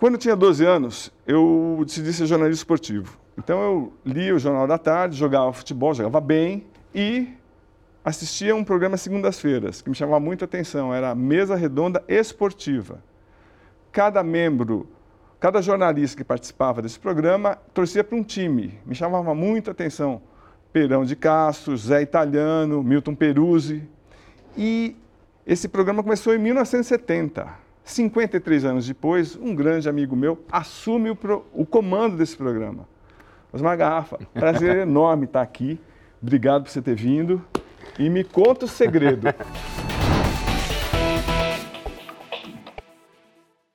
Quando eu tinha 12 anos, eu decidi ser jornalista esportivo. Então eu lia o Jornal da Tarde, jogava futebol, jogava bem e assistia um programa segundas-feiras que me chamava muita atenção, era a Mesa Redonda Esportiva. Cada membro, cada jornalista que participava desse programa torcia para um time, me chamava muita atenção. Perão de Castro, Zé Italiano, Milton Peruzzi. E esse programa começou em 1970. 53 anos depois, um grande amigo meu assume o, pro, o comando desse programa. Osmar Garrafa, prazer enorme estar aqui. Obrigado por você ter vindo. E me conta o segredo.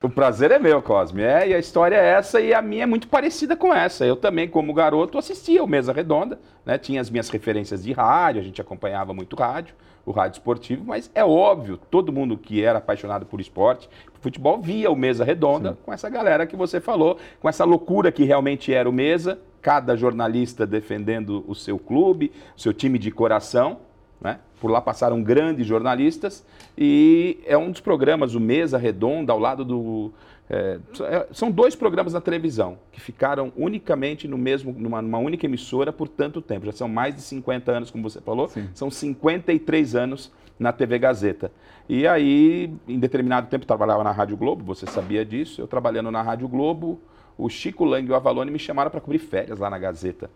O prazer é meu, Cosme. É, e a história é essa e a minha é muito parecida com essa. Eu também, como garoto, assistia o Mesa Redonda, né? Tinha as minhas referências de rádio, a gente acompanhava muito rádio, o rádio esportivo, mas é óbvio, todo mundo que era apaixonado por esporte, por futebol, via o Mesa Redonda Sim. com essa galera que você falou, com essa loucura que realmente era o Mesa, cada jornalista defendendo o seu clube, o seu time de coração. Né? Por lá passaram grandes jornalistas e é um dos programas, o Mesa Redonda, ao lado do. É, é, são dois programas na televisão que ficaram unicamente no mesmo, numa, numa, única emissora por tanto tempo. Já são mais de 50 anos, como você falou, Sim. são 53 anos na TV Gazeta. E aí, em determinado tempo, trabalhava na Rádio Globo, você sabia disso. Eu trabalhando na Rádio Globo, o Chico Lang e o Avalone me chamaram para cobrir férias lá na Gazeta.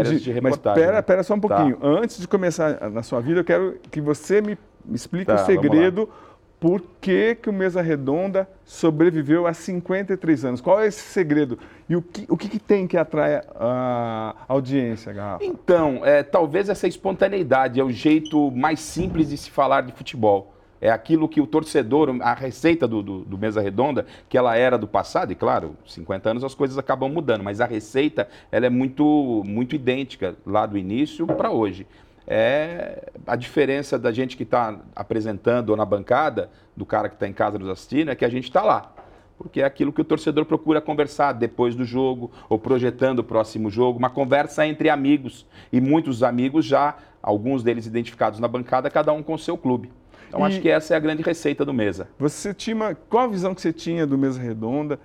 De reportagem. Mas pera, pera só um tá. pouquinho. Tá. Antes de começar na sua vida, eu quero que você me explique tá, o segredo por que, que o Mesa Redonda sobreviveu a 53 anos? Qual é esse segredo? E o que, o que, que tem que atrai a audiência, Garrafa? Então, é, talvez essa espontaneidade é o jeito mais simples de se falar de futebol é aquilo que o torcedor, a receita do, do, do, Mesa Redonda, que ela era do passado, e claro, 50 anos as coisas acabam mudando, mas a receita ela é muito, muito idêntica lá do início para hoje. É a diferença da gente que está apresentando ou na bancada, do cara que está em casa nos assistindo, é que a gente está lá porque é aquilo que o torcedor procura conversar depois do jogo ou projetando o próximo jogo, uma conversa entre amigos. E muitos amigos já, alguns deles identificados na bancada, cada um com o seu clube. Então e acho que essa é a grande receita do Mesa. Você tinha, qual a visão que você tinha do Mesa Redonda,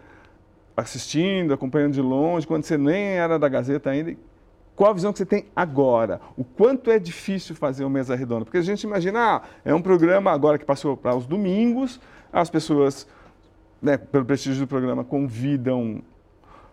assistindo, acompanhando de longe, quando você nem era da Gazeta ainda? Qual a visão que você tem agora? O quanto é difícil fazer o Mesa Redonda? Porque a gente imagina, ah, é um programa agora que passou para os domingos, as pessoas, né, pelo prestígio do programa, convidam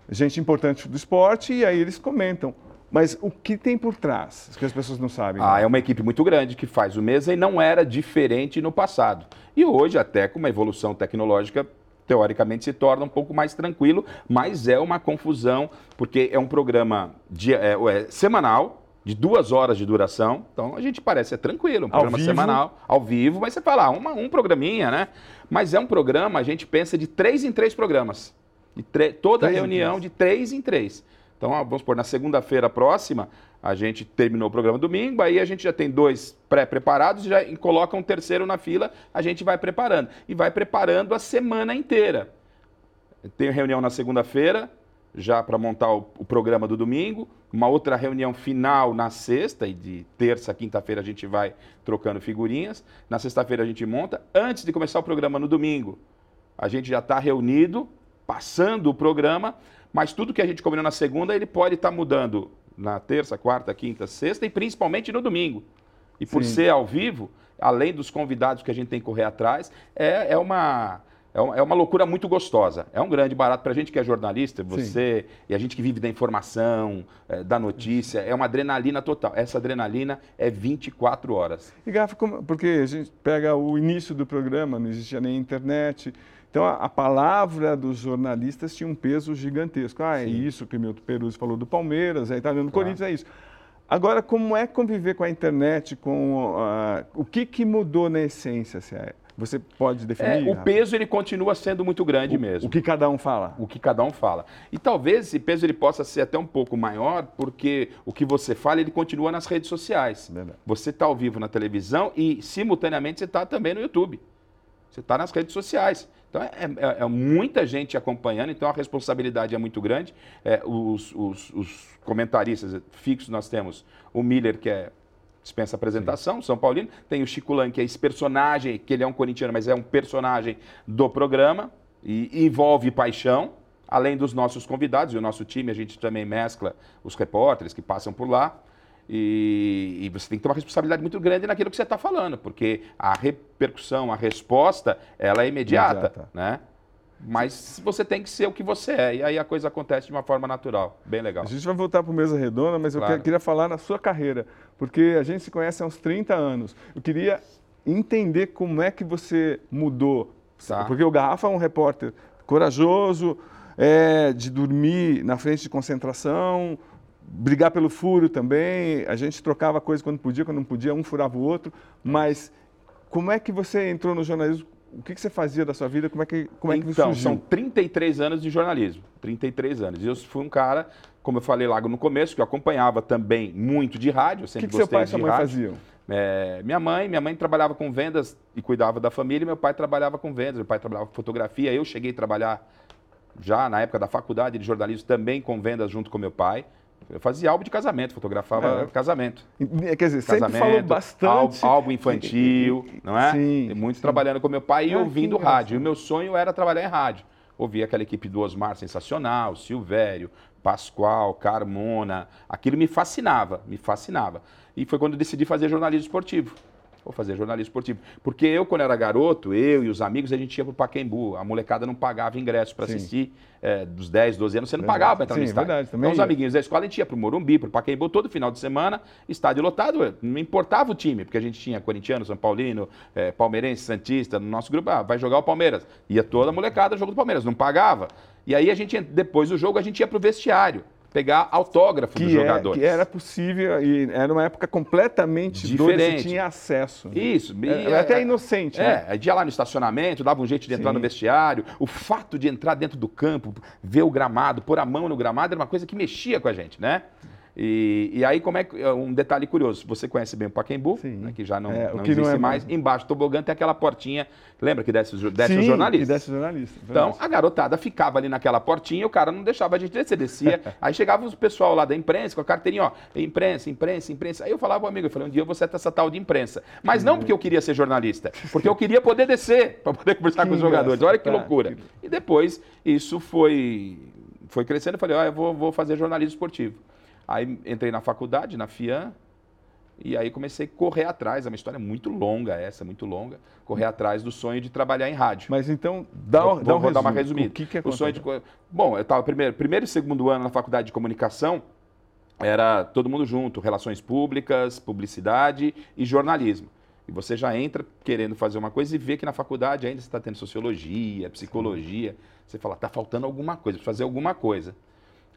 gente importante do esporte e aí eles comentam. Mas o que tem por trás, que as pessoas não sabem? Ah, é uma equipe muito grande que faz o mesa e não era diferente no passado. E hoje, até com uma evolução tecnológica, teoricamente se torna um pouco mais tranquilo, mas é uma confusão, porque é um programa dia, é, é, semanal, de duas horas de duração. Então a gente parece é tranquilo, um programa semanal, ao vivo, mas você fala, ah, uma, um programinha, né? Mas é um programa, a gente pensa de três em três programas. De toda três reunião de três em três. Então, vamos supor, na segunda-feira próxima, a gente terminou o programa domingo, aí a gente já tem dois pré-preparados e já coloca um terceiro na fila, a gente vai preparando. E vai preparando a semana inteira. Tem reunião na segunda-feira, já para montar o, o, programa do domingo, uma outra reunião final na sexta, e de terça a quinta-feira a gente vai trocando figurinhas. Na sexta-feira a gente monta. Antes de começar o programa no domingo, a gente já está reunido, passando o programa mas tudo que a gente combinou na segunda, ele pode estar tá mudando na terça, quarta, quinta, sexta e principalmente no domingo. E por Sim. ser ao vivo, além dos convidados que a gente tem que correr atrás, é, é uma é, é uma loucura muito gostosa. É um grande barato para a gente que é jornalista, você Sim. e a gente que vive da informação, é, da notícia. É uma adrenalina total. Essa adrenalina é 24 horas. E Gafa, porque a gente pega o início do programa, não existia nem internet, então, a, a, palavra dos jornalistas tinha um peso gigantesco. Ah, é Sim. isso que o Milton Peruzzi falou do Palmeiras, é italiano do claro. Corinthians, é isso. Agora, como é conviver com a internet, com uh, o que, que mudou na essência? Se é, você pode definir? É, o peso ele continua sendo muito grande o, mesmo. O que cada um fala. O que cada um fala. E talvez esse peso ele possa ser até um pouco maior, porque o que você fala ele continua nas redes sociais. Verdade. Você está ao vivo na televisão e simultaneamente você está também no YouTube. Você está nas redes sociais. Então é, é, é, muita gente acompanhando, então a responsabilidade é muito grande. É, os, os, os, comentaristas fixos nós temos o Miller, que é dispensa apresentação, Sim. São Paulino. Tem o Chico Lan, que é esse personagem, que ele é um corintiano, mas é um personagem do programa. E envolve paixão, além dos nossos convidados e o nosso time, a gente também mescla os repórteres que passam por lá. E, e, você tem que ter uma responsabilidade muito grande naquilo que você está falando, porque a repercussão, a resposta, ela é imediata, né? Mas você tem que ser o que você é. E aí a coisa acontece de uma forma natural. Bem legal. A gente vai voltar para o Mesa Redonda, mas claro. eu queria falar na sua carreira. Porque a gente se conhece há uns 30 anos. Eu queria entender como é que você mudou. Tá. Porque o Garrafa é um repórter corajoso, é, de dormir na frente de concentração, brigar pelo furo também. A gente trocava coisas quando podia, quando não podia, um furava o outro. Mas como é que você entrou no jornalismo? O que, que você fazia da sua vida? Como é que, como é que então, surgiu? são 33 anos de jornalismo. 33 anos. E eu fui um cara, como eu falei lá no começo, que eu acompanhava também muito de rádio. O que, que seu pai e sua mãe rádio. faziam? É, minha mãe, minha mãe trabalhava com vendas e cuidava da família, meu pai trabalhava com vendas, meu pai trabalhava com fotografia, eu cheguei a trabalhar já na época da faculdade de jornalismo também com vendas junto com meu pai. Eu fazia álbum de casamento, fotografava é. casamento. Quer dizer, casamento, sempre falou bastante. Álbum infantil, não é? Sim. Muito sim. trabalhando com meu pai e ouvindo rádio. E o meu sonho era trabalhar em rádio. Ouvia aquela equipe do Osmar sensacional, Silvério, Pascoal, Carmona. Aquilo me fascinava, me fascinava. E foi quando eu decidi fazer jornalismo esportivo. Vou fazer jornalismo esportivo. Porque eu, quando era garoto, eu e os amigos, a gente ia para o Paquembu. A molecada não pagava ingresso para assistir. É, dos 10, 12 anos, você não verdade. pagava para entrar Sim, no estádio. Verdade, também então, os amiguinhos da escola, a gente ia para o Morumbi, para o Paquembu, todo final de semana, estádio lotado. Não importava o time, porque a gente tinha corintiano, São Paulino, é, palmeirense, Santista. No nosso grupo, ah, vai jogar o Palmeiras. Ia toda a molecada jogo do Palmeiras. Não pagava. E aí, a gente, depois do jogo, a gente ia para o vestiário pegar autógrafo que dos é, jogadores. Que era possível e era uma época completamente diferente. Você tinha acesso. Né? Isso. É, era, até inocente. É, né? ia lá no estacionamento, dava um jeito de entrar Sim. no vestiário. O fato de entrar dentro do campo, ver o gramado, pôr a mão no gramado, era uma coisa que mexia com a gente, né? E, e, aí, como é que. Um detalhe curioso: você conhece bem o Paquembu, né, que já não, é, não existe não é mais. mais. Embaixo do tobogã tem aquela portinha. Lembra que desce, desce Sim, o jornalista? Que desce o jornalista. Então, a garotada ficava ali naquela portinha e o cara não deixava a gente descer. Descia. aí chegava o pessoal lá da imprensa com a carteirinha, ó, imprensa, imprensa, imprensa. Aí eu falava, amigo, eu falei, um dia eu vou ser essa tal de imprensa. Mas não porque eu queria ser jornalista, porque eu queria poder descer, para poder conversar que com os jogadores. Olha que loucura. E depois, isso foi, foi crescendo. Eu falei, ó, eu vou, vou fazer jornalismo esportivo. Aí entrei na faculdade, na FIAN, e aí comecei a correr atrás. É uma história muito longa essa, muito longa. Correr atrás do sonho de trabalhar em rádio. Mas então, dá, vou, dá um vou dar uma resumida. O que, que é o sonho de Bom, eu estava primeiro, primeiro e segundo ano na faculdade de comunicação, era todo mundo junto, relações públicas, publicidade e jornalismo. E você já entra querendo fazer uma coisa e vê que na faculdade ainda você está tendo sociologia, psicologia. Você fala, está faltando alguma coisa, fazer alguma coisa.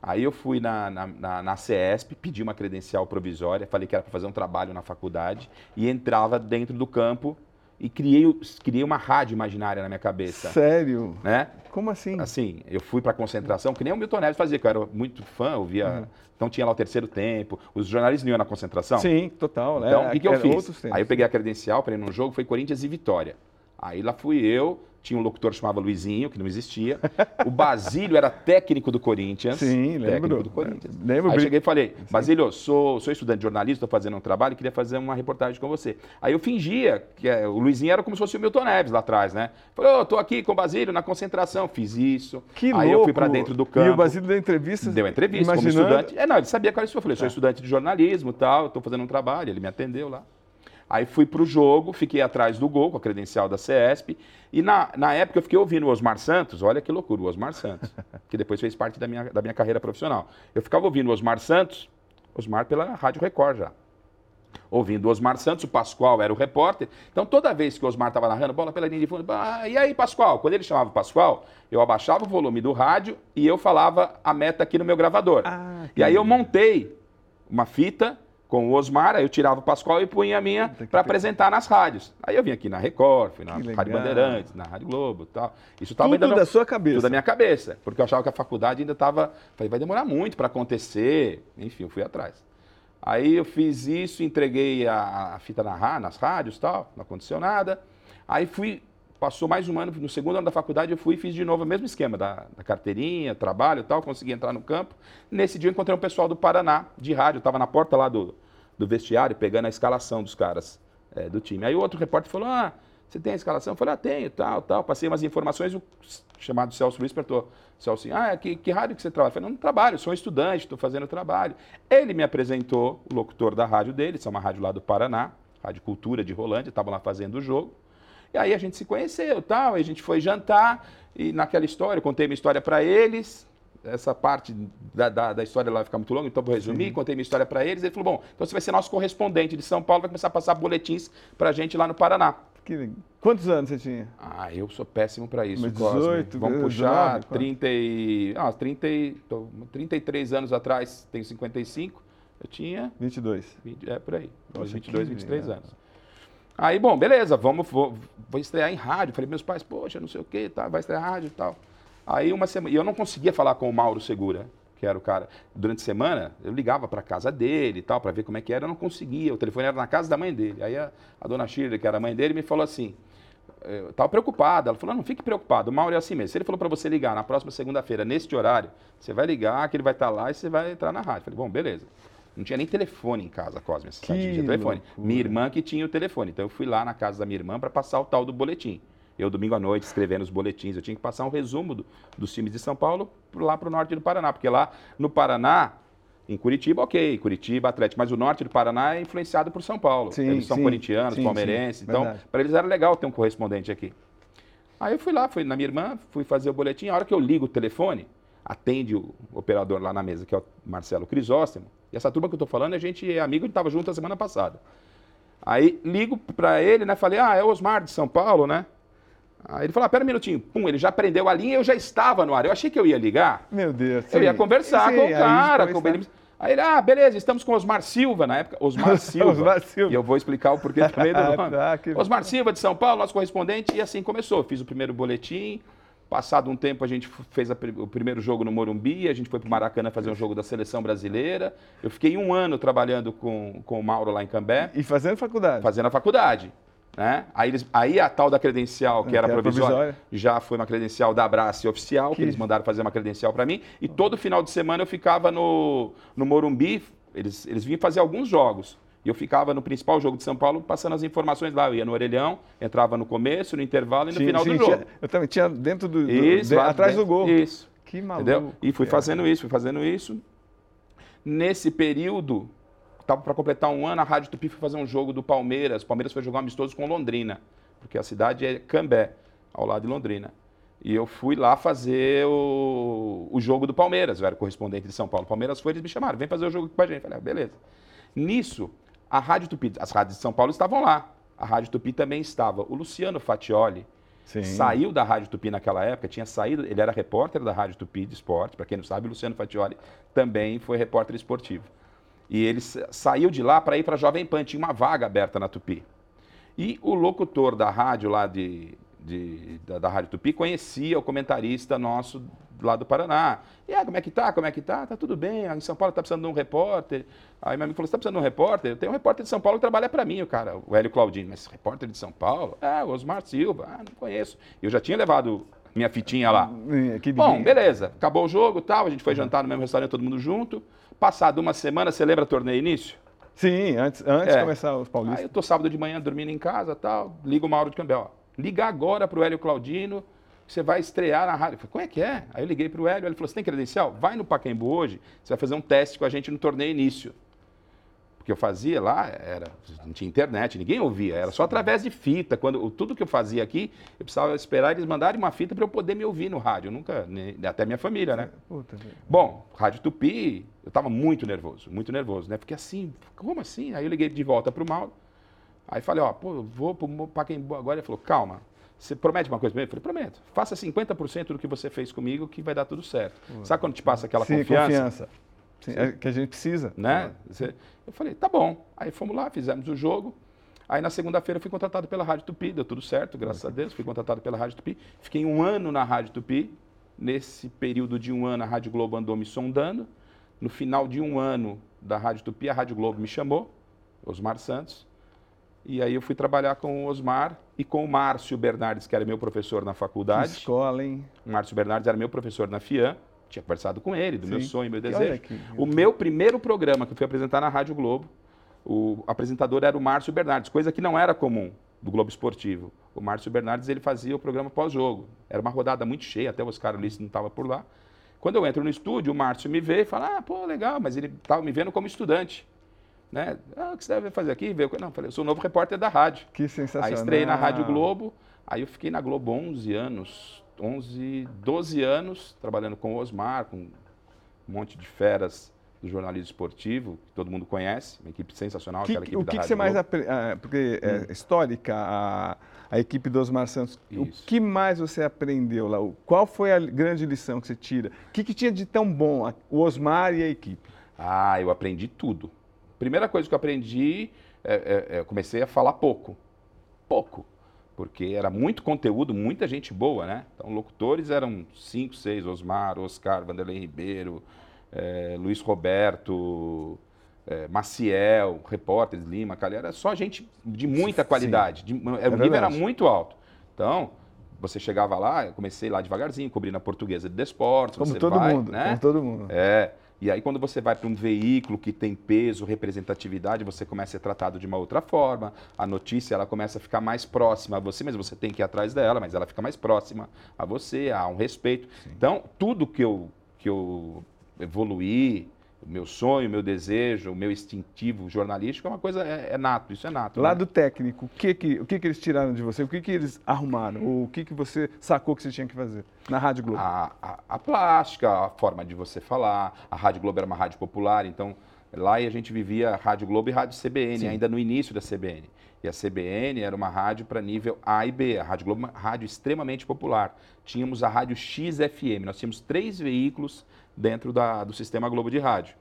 Aí eu fui na, na, na, na CESP, pedi uma credencial provisória, falei que era para fazer um trabalho na faculdade e entrava dentro do campo e criei, criei uma rádio imaginária na minha cabeça. Sério? Né? Como assim? Assim, eu fui para concentração, que nem o Milton Neves fazia, que eu era muito fã, eu via... Uhum. Então tinha lá o terceiro tempo, os jornalistas não iam na concentração? Sim, total. Então, é, o que, que eu fiz? Aí eu peguei a credencial para ir num jogo, foi Corinthians e Vitória. Aí lá fui eu, tinha um locutor que chamava Luizinho, que não existia. O Basílio era técnico do Corinthians. Sim, lembro. Técnico do Corinthians. Lembro. Aí cheguei e falei, Basílio, sou, sou estudante de jornalista, estou fazendo um trabalho, queria fazer uma reportagem com você. Aí eu fingia, que é, o Luizinho era como se fosse o Milton Neves lá atrás, né? Falei, ô, oh, tô aqui com o Basílio na concentração, fiz isso. Que Aí louco. eu fui para dentro do campo. E o Basílio deu entrevista? Deu entrevista imaginando... como estudante. É, não, ele sabia qual era isso. Eu falei, sou tá. estudante de jornalismo e tal, estou fazendo um trabalho, ele me atendeu lá. Aí fui para o jogo, fiquei atrás do gol com a credencial da CESP. E na, na época eu fiquei ouvindo o Osmar Santos, olha que loucura, o Osmar Santos, que depois fez parte da minha, da minha carreira profissional. Eu ficava ouvindo o Osmar Santos, Osmar pela Rádio Record já. Ouvindo o Osmar Santos, o Pascoal era o repórter. Então toda vez que o Osmar estava narrando, bola pela linha de fundo, ah, e aí Pascoal? Quando ele chamava o Pascoal, eu abaixava o volume do rádio e eu falava a meta aqui no meu gravador. Ah, e aí eu montei uma fita com o Osmar, aí eu tirava o Pascoal e punha a minha para apresentar nas rádios. Aí eu vim aqui na Record, fui na Rádio Bandeirantes, na Rádio Globo e tal. Isso estava tudo da sua cabeça. Tudo da minha cabeça, porque eu achava que a faculdade ainda estava, falei, vai demorar muito para acontecer. Enfim, eu fui atrás. Aí eu fiz isso, entreguei a, a fita na, nas rádios e tal, não aconteceu nada. Aí fui Passou mais um ano, no segundo ano da faculdade eu fui e fiz de novo o mesmo esquema da, da carteirinha, trabalho e tal, consegui entrar no campo. Nesse dia eu encontrei um pessoal do Paraná, de rádio, estava na porta lá do, do vestiário, pegando a escalação dos caras é, do time. Aí o outro repórter falou, ah, Você tem a escalação? Eu falei, ah, tenho, tal, tal. Passei umas informações, o chamado Celso Luiz perguntou, Celso, ah, que, que rádio que você trabalha? Eu falei, não, não trabalho, sou um estudante, estou fazendo trabalho. Ele me apresentou o locutor da rádio dele, isso é uma rádio lá do Paraná, Rádio Cultura de Rolândia, estavam lá fazendo o jogo. E aí a gente se conheceu, tal, a gente foi jantar, e naquela história, eu contei minha história para eles, essa parte da, da, da, história lá vai ficar muito longa, então vou resumir, Sim. contei minha história para eles, ele falou, bom, então você vai ser nosso correspondente de São Paulo, vai começar a passar boletins para a gente lá no Paraná. Que... Quantos anos você tinha? Ah, eu sou péssimo para isso, Mas 18, Vamos puxar 19, 30 e... Ah, 30 e... 33 anos atrás, tenho 55, eu tinha... 22. 20, é, por aí. Poxa, 22, 23 anos. Aí, bom, beleza, vamos, vou, vou estrear em rádio. Falei, meus pais, poxa, não sei o quê, tá, vai estrear rádio e tal. Aí uma semana, e eu não conseguia falar com o Mauro Segura, que era o cara. Durante a semana, eu ligava para casa dele e tal, para ver como é que era, eu não conseguia. O telefone era na casa da mãe dele. Aí a, a dona Shirley, que era a mãe dele, me falou assim: eu estava preocupada. Ela falou: não, fique preocupado. O Mauro é assim mesmo. Se ele falou para você ligar na próxima segunda-feira, neste horário, você vai ligar, que ele vai estar tá lá e você vai entrar na rádio. Falei: bom, beleza. Não tinha nem telefone em casa, Cosme. Essa tinha telefone. Minha irmã que tinha o telefone. Então eu fui lá na casa da minha irmã para passar o tal do boletim. Eu, domingo à noite, escrevendo os boletins, eu tinha que passar um resumo do, dos times de São Paulo lá para o norte do Paraná, porque lá no Paraná, em Curitiba, ok, Curitiba, Atlético, mas o norte do Paraná é influenciado por São Paulo. Sim, eles são sim, corintianos, sim, palmeirenses, então para eles era legal ter um correspondente aqui. Aí eu fui lá, fui na minha irmã, fui fazer o boletim, a hora que eu ligo o telefone, atende o operador lá na mesa, que é o Marcelo Crisóstomo, e essa turma que eu estou falando, a gente é amigo, a gente estava junto a semana passada. Aí ligo para ele, né, falei, ah, é o Osmar de São Paulo, né? Aí ele falou, ah, pera um minutinho. Pum, ele já prendeu a linha e eu já estava no ar. Eu achei que eu ia ligar. Meu Deus. Eu sim. ia conversar sim, com o cara. Com ele... Aí ele, ah, beleza, estamos com Osmar Silva, na época. Osmar Silva. Osmar Silva. E eu vou explicar o porquê meio do nome. ah, que... Osmar Silva, de São Paulo, nosso correspondente. E assim começou. Fiz o primeiro boletim. Passado um tempo, a gente fez a, o primeiro jogo no Morumbi, a gente foi para o Maracanã fazer um jogo da seleção brasileira. Eu fiquei um ano trabalhando com, com o Mauro lá em Cambé. E fazendo faculdade? Fazendo a faculdade. Né? Aí, eles, aí a tal da credencial, que, que era provisória, provisória, já foi uma credencial da Abrace oficial, que... que eles mandaram fazer uma credencial para mim. E todo final de semana eu ficava no, no Morumbi, eles, eles vinham fazer alguns jogos. E eu ficava no principal jogo de São Paulo passando as informações lá. Eu ia no orelhão, entrava no começo, no intervalo e no sim, final sim, do jogo. Tinha, eu também tinha dentro do. Isso, do, atrás dentro, do gol. Isso. Que maluco. Entendeu? E fui fazendo isso, fui fazendo isso. Nesse período, estava para completar um ano, a Rádio Tupi foi fazer um jogo do Palmeiras. O Palmeiras foi jogar um amistoso com Londrina, porque a cidade é Cambé, ao lado de Londrina. E eu fui lá fazer o, o jogo do Palmeiras, eu era correspondente de São Paulo. O Palmeiras foi, eles me chamaram, vem fazer o jogo com a gente. Eu falei, ah, beleza. Nisso, a Rádio Tupi, as rádios de São Paulo estavam lá. A Rádio Tupi também estava. O Luciano Fatioli Sim. saiu da Rádio Tupi naquela época, tinha saído, ele era repórter da Rádio Tupi de esporte, para quem não sabe, o Luciano Fatioli também foi repórter esportivo. E ele saiu de lá para ir para a Jovem Pan, tinha uma vaga aberta na Tupi. E o locutor da rádio lá de, de da, da, Rádio Tupi conhecia o comentarista nosso lá do Paraná. E ah, como é que tá? Como é que tá? Tá tudo bem. Em São Paulo tá precisando de um repórter. Aí meu amigo falou: você tá precisando de um repórter? Eu tenho um repórter de São Paulo que trabalha para mim, o cara, o Hélio Claudino. Mas repórter de São Paulo? É, o Osmar Silva. Ah, não conheço. Eu já tinha levado minha fitinha lá. Que Bom, beleza. Acabou o jogo tal. A gente foi jantar no mesmo restaurante, todo mundo junto. Passado uma semana, você lembra torneio início? Sim, antes, antes é. de começar os paulistas. Aí eu tô sábado de manhã dormindo em casa tal, ligo o Mauro de Cambel. Liga agora pro Hélio Claudino, você vai estrear na rádio. Eu falei, como é que é? Aí eu liguei pro Hélio, ele falou, você tem credencial? Vai no Pacaembu hoje, você vai fazer um teste com a gente no torneio início que eu fazia lá era não tinha internet, ninguém ouvia, era só através de fita. Quando tudo que eu fazia aqui, eu precisava esperar eles mandarem uma fita para eu poder me ouvir no rádio. Eu nunca, até minha família, né? Puta, Bom, Rádio Tupi, eu estava muito nervoso, muito nervoso, né? Porque assim, como assim? Aí eu liguei de volta para o Mauro. Aí falei, ó, pô, vou para quem agora. Ele falou, calma, você promete uma coisa para mim? Eu falei, prometo. Faça 50% do que você fez comigo que vai dar tudo certo. Sabe quando te passa aquela Sim, confiança? confiança. Sim, é que a gente precisa. Né? Eu falei, tá bom. Aí fomos lá, fizemos o jogo. Aí na segunda-feira fui contratado pela Rádio Tupi, deu tudo certo, graças a Deus. Fui contratado pela Rádio Tupi. Fiquei um ano na Rádio Tupi. Nesse período de um ano, a Rádio Globo andou me sondando. No final de um ano da Rádio Tupi, a Rádio Globo me chamou, Osmar Santos. E aí eu fui trabalhar com o Osmar e com o Márcio Bernardes, que era meu professor na faculdade. Que escola, hein? O Márcio Bernardes era meu professor na FIAM tinha conversado com ele, do Sim. meu sonho, meu desejo. O meu primeiro programa que eu fui apresentar na Rádio Globo, o apresentador era o Márcio Bernardes, coisa que não era comum. do Globo Esportivo. O Márcio Bernardes ele fazia o programa pós-jogo. Era uma rodada muito cheia, até o Oscar Ulisses não estava por lá. Quando eu entro no estúdio, o Márcio me vê e fala: Ah, pô, legal, mas ele estava me vendo como estudante. Né? Ah, o que você deve fazer aqui? Não, eu falei, eu sou o novo repórter da rádio. Que sensacional. Aí estreiei na Rádio Globo, aí eu fiquei na Globo 11 anos, 11, 12 anos, trabalhando com o Osmar, com um monte de feras do jornalismo esportivo, que todo mundo conhece, uma equipe sensacional, que, aquela equipe o que, que você mais aprende? porque é histórica a, a equipe do Osmar Santos. O Isso. que mais você aprendeu lá? O- Qual foi a grande lição que você tira? O que, que tinha de tão bom o Osmar e a equipe? Ah, eu aprendi tudo. Primeira coisa que eu aprendi, é, é, é, eu comecei a falar pouco. Pouco. Porque era muito conteúdo, muita gente boa, né? Então, locutores eram cinco, seis, Osmar, Oscar, Vanderlei Ribeiro, é, Luiz Roberto, é, Maciel, repórteres, Lima, Calheira, era só gente de muita qualidade. de- o nível era muito alto. Então, você chegava lá, eu comecei lá devagarzinho, cobrindo a portuguesa de desportos, Como você todo vai, mundo, né? como todo mundo. É. E aí, quando você vai para um veículo que tem peso, representatividade, você começa a ser tratado de uma outra forma. A notícia ela começa a ficar mais próxima a você, mas você tem que ir atrás dela, mas ela fica mais próxima a você, há um respeito. Então, tudo que eu, que eu evoluí, o meu sonho, o meu desejo, o meu instintivo jornalístico é uma coisa, é, é nato, isso é nato. né? Lado técnico, o que, que, o que, que eles tiraram de você? O que, que eles arrumaram? Ou o que, que você sacou que você tinha que fazer na Rádio Globo? a, a, a plástica, a forma de você falar. A Rádio Globo era uma rádio popular, então lá a gente vivia Rádio Globo e Rádio CBN, Sim. ainda no início da CBN. E a CBN era uma rádio para nível A e B. A Rádio Globo uma rádio extremamente popular. Tínhamos a Rádio XFM, nós tínhamos três veículos dentro da, do sistema Globo de rádio.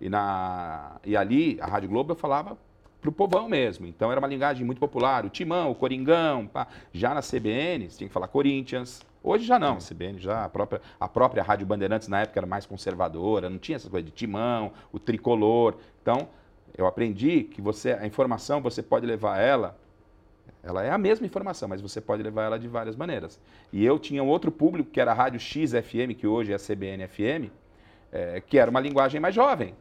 E, na, e ali, a Rádio Globo eu falava pro povão mesmo. Então era uma linguagem muito popular, o Timão, o Coringão, pá. já na CBN, você tinha que falar Corinthians. Hoje já não, a CBN já, a própria, a própria Rádio Bandeirantes na época era mais conservadora, não tinha essa coisa de Timão, o tricolor. Então, eu aprendi que você, a informação você pode levar ela, ela é a mesma informação, mas você pode levar ela de várias maneiras. E eu tinha um outro público, que era a Rádio XFM, que hoje é a CBN FM, eh, que era uma linguagem mais jovem.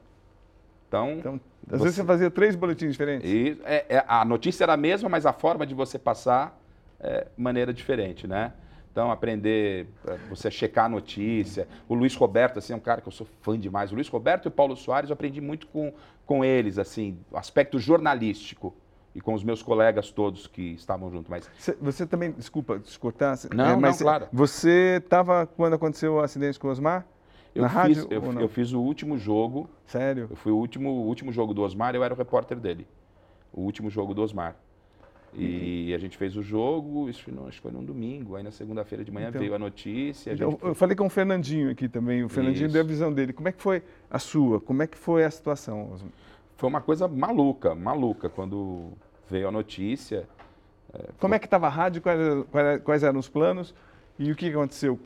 Então, Então, às vezes você fazia três boletins diferentes. e, é- é- a notícia era a mesma, mas a forma de você passar é maneira diferente, né? Então, aprender, é, você checar a notícia. O Luiz Roberto, assim, é um cara que eu sou fã demais. O Luiz Roberto e o Paulo Soares, eu aprendi muito com, com eles, assim, o aspecto jornalístico. E com os meus colegas todos que estavam junto. Mas Você, também, desculpa te cortar, Não, não, mas claro. você estava quando aconteceu o acidente com o Osmar? eu, Na fiz, rádio eu, não? eu fiz o último jogo, Sério? eu fui o último, o último jogo do Osmar, eu era o repórter dele. O último jogo do Osmar. E a gente fez o jogo, isso foi no- acho que foi num domingo, aí na segunda-feira de manhã Então- veio a notícia. A gente Eu, falei com o Fernandinho aqui também, o Fernandinho Isso. deu a visão dele. Como é que foi a sua? Como é que foi a situação? Foi uma coisa maluca, maluca, quando veio a notícia. Como é que estava a rádio? Quais, quais- eram os planos? E o que aconteceu,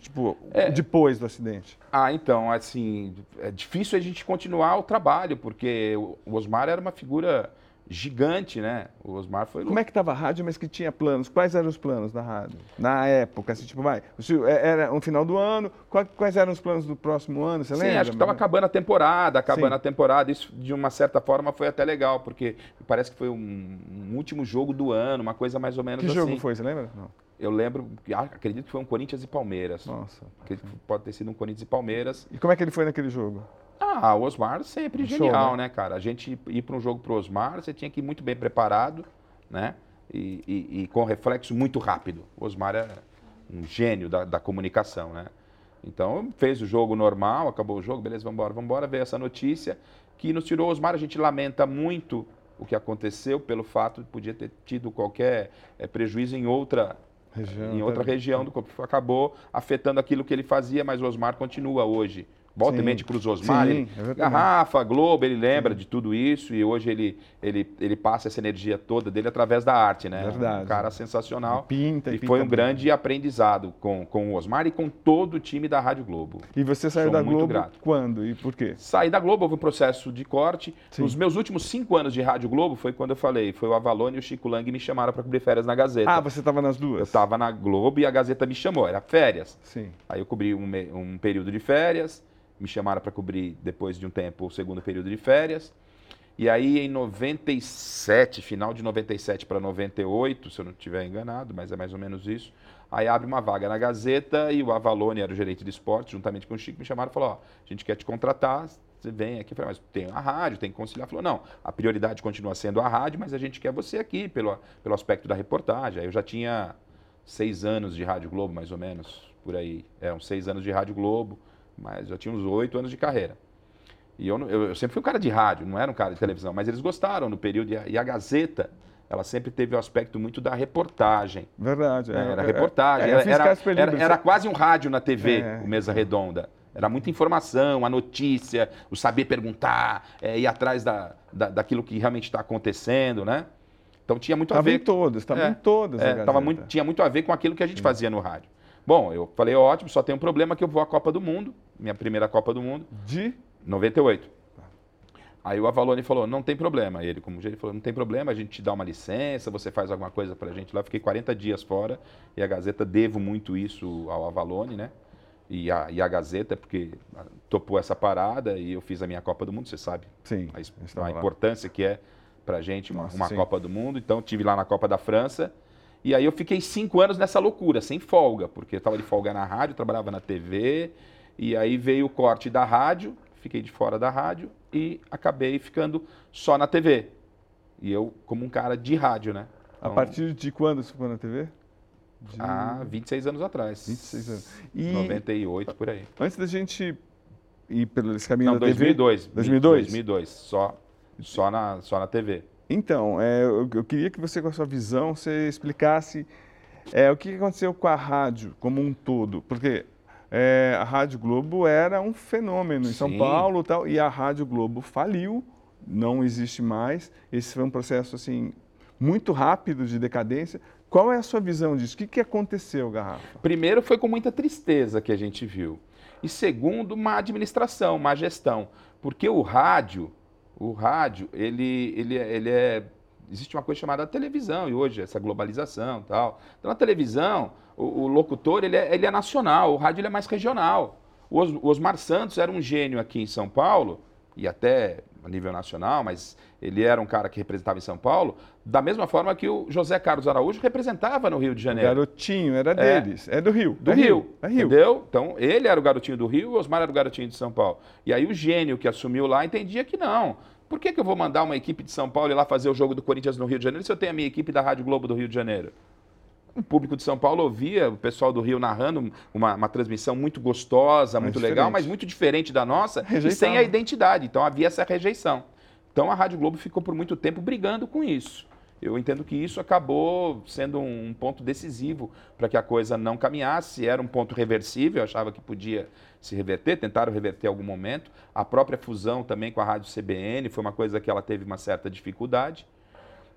tipo, É. depois do acidente? Ah, então, assim, é difícil a gente continuar o trabalho, porque o Osmar era uma figura gigante, né? O Osmar foi... Como é que estava a rádio, mas que tinha planos? Quais eram os planos da rádio? Na época, assim, tipo, vai, é- era um final do ano, quais eram os planos do próximo ano, você Sim, lembra? acho que estava acabando a temporada, acabando Sim. a temporada. Isso, de uma certa forma, foi até legal, porque parece que foi um, um último jogo do ano, uma coisa mais ou menos Que assim. jogo foi, você lembra? Não. Eu lembro, ah, acredito que foi um Corinthians e Palmeiras. Nossa. Acredito que pode ter sido um Corinthians e Palmeiras. E como é que ele foi naquele jogo? Ah, o Osmar sempre Um show, genial, né? né? cara? A gente ir para um jogo pro Osmar, você tinha que ir muito bem preparado, né? E, e- e com reflexo muito rápido. O Osmar é um gênio da, da comunicação, né? Então, fez o jogo normal, acabou o jogo, beleza, vamos embora, vamos embora, veio essa notícia que nos tirou o Osmar. A gente lamenta muito o que aconteceu pelo fato de podia ter tido qualquer eh, prejuízo em outra Região, em outra região do corpo. Acabou afetando aquilo que ele fazia, mas o Osmar continua hoje. Volta Sim. e mente cruz Osmar, Sim, ele, exatamente. garrafa, Globo, ele lembra de tudo isso e hoje ele, ele, ele passa essa energia toda dele através da arte, né? Verdade. Um cara sensacional. Pinta e e pinta foi um muito. grande aprendizado com, com o Osmar e com todo o time da Rádio Globo. E você saiu Sou da Globo grato. quando e por quê? Saí da Globo, houve um processo de corte. Sim. Nos meus últimos cinco anos de Rádio Globo foi quando eu falei, foi o Avalone e o Chico Lang me chamaram para cobrir férias na Gazeta. Ah, você estava nas Eu duas? estava na Globo e a Gazeta me chamou, era férias. Sim. Aí eu cobri um, um período de férias, me chamaram para cobrir depois de um tempo o segundo período de férias. E aí em 97, final de 97 para 98, se eu não estiver enganado, mas é mais ou menos isso, aí abre uma vaga na Gazeta e o Avalone era o gerente de esporte, juntamente com o Chico, me chamaram e falou, ó, a gente quer te contratar, você vem aqui, falei, mas tem a rádio, tem que conciliar. Falou, não, a prioridade continua sendo a rádio, mas a gente quer você aqui pelo, pelo aspecto da reportagem. Aí eu já tinha seis anos de Rádio Globo, mais ou menos, por aí. Eram seis anos de Rádio Globo, mas eu tinha uns oito anos de carreira. E eu, eu, eu, sempre fui um cara de rádio, não era um cara de televisão, mas eles gostaram no período. E a, e a Gazeta, ela sempre teve o aspecto muito da reportagem. Verdade. É, era reportagem. É, era, era, era, era, quase um rádio na TV, é. o Mesa Redonda. Era muita informação, a notícia, o saber perguntar, é, ir atrás da, da, daquilo que realmente está acontecendo, né? Então tinha muito tava a ver. Em todas, estava é, em todas. É, tava muito, tinha muito a ver com aquilo que a gente fazia no rádio. Bom, eu falei, ótimo, só tem um problema que eu vou à Copa do Mundo, minha primeira Copa do Mundo. De? 98. Aí o Avalone falou, não tem problema. Ele, como ele falou, não tem problema, a gente te dá uma licença, você faz alguma coisa pra gente lá. Fiquei 40 dias fora e a Gazeta devo muito isso ao Avalone, né? E a, e a Gazeta, porque topou essa parada e eu fiz a minha Copa do Mundo, você sabe. Sim. A, a importância que é pra gente uma, Nossa, uma Copa do Mundo. Então, tive lá na Copa da França. E aí eu fiquei cinco anos nessa loucura, sem folga, porque eu estava de folga na rádio, trabalhava na TV, e aí veio o corte da rádio, fiquei de fora da rádio e acabei ficando só na TV. E eu como um cara de rádio, né? Então, a partir de quando você ficou na TV? De... Há 26 anos atrás. 26 anos. E 98, por aí. Antes da gente ir pelo esse caminho Não, da 2002. TV... 2002? 2002, só, só, na, só na TV. Então, é, eu, eu, queria que você, com a sua visão, você explicasse é, o que aconteceu com a rádio como um todo. Porque é, a Rádio Globo era um fenômeno em Sim. São Paulo tal, e a Rádio Globo faliu, não existe mais. Esse foi um processo assim muito rápido de decadência. Qual é a sua visão disso? O que, que aconteceu, Garrafa? Primeiro, foi com muita tristeza que a gente viu. E segundo, uma administração, uma gestão. Porque o rádio, o rádio, ele, ele, ele é existe uma coisa chamada televisão, e hoje essa globalização tal. Então, na televisão, o, o locutor ele é, ele é, nacional, o rádio ele é mais regional. O Osmar Santos era um gênio aqui em São Paulo, e até a nível nacional, mas ele era um cara que representava em São Paulo, da mesma forma que o José Carlos Araújo representava no Rio de Janeiro. O garotinho era é. deles, é, é do Rio. Do é Rio, Rio, é Rio. Entendeu? Então, ele era o garotinho do Rio e o Osmar era o garotinho de São Paulo. E aí o gênio que assumiu lá entendia que não. Por que, que eu vou mandar uma equipe de São Paulo ir lá fazer o jogo do Corinthians no Rio de Janeiro se eu tenho a minha equipe da Rádio Globo do Rio de Janeiro? O público de São Paulo ouvia o pessoal do Rio narrando uma, uma transmissão muito gostosa, muito legal, mas muito diferente da nossa e sem a identidade. Então havia essa rejeição. Então a Rádio Globo ficou por muito tempo brigando com isso. Eu entendo que isso acabou sendo um ponto decisivo para que a coisa não caminhasse. Era um ponto reversível, eu achava que podia se reverter, tentaram reverter em algum momento. A própria fusão também com a Rádio CBN foi uma coisa que ela teve uma certa dificuldade.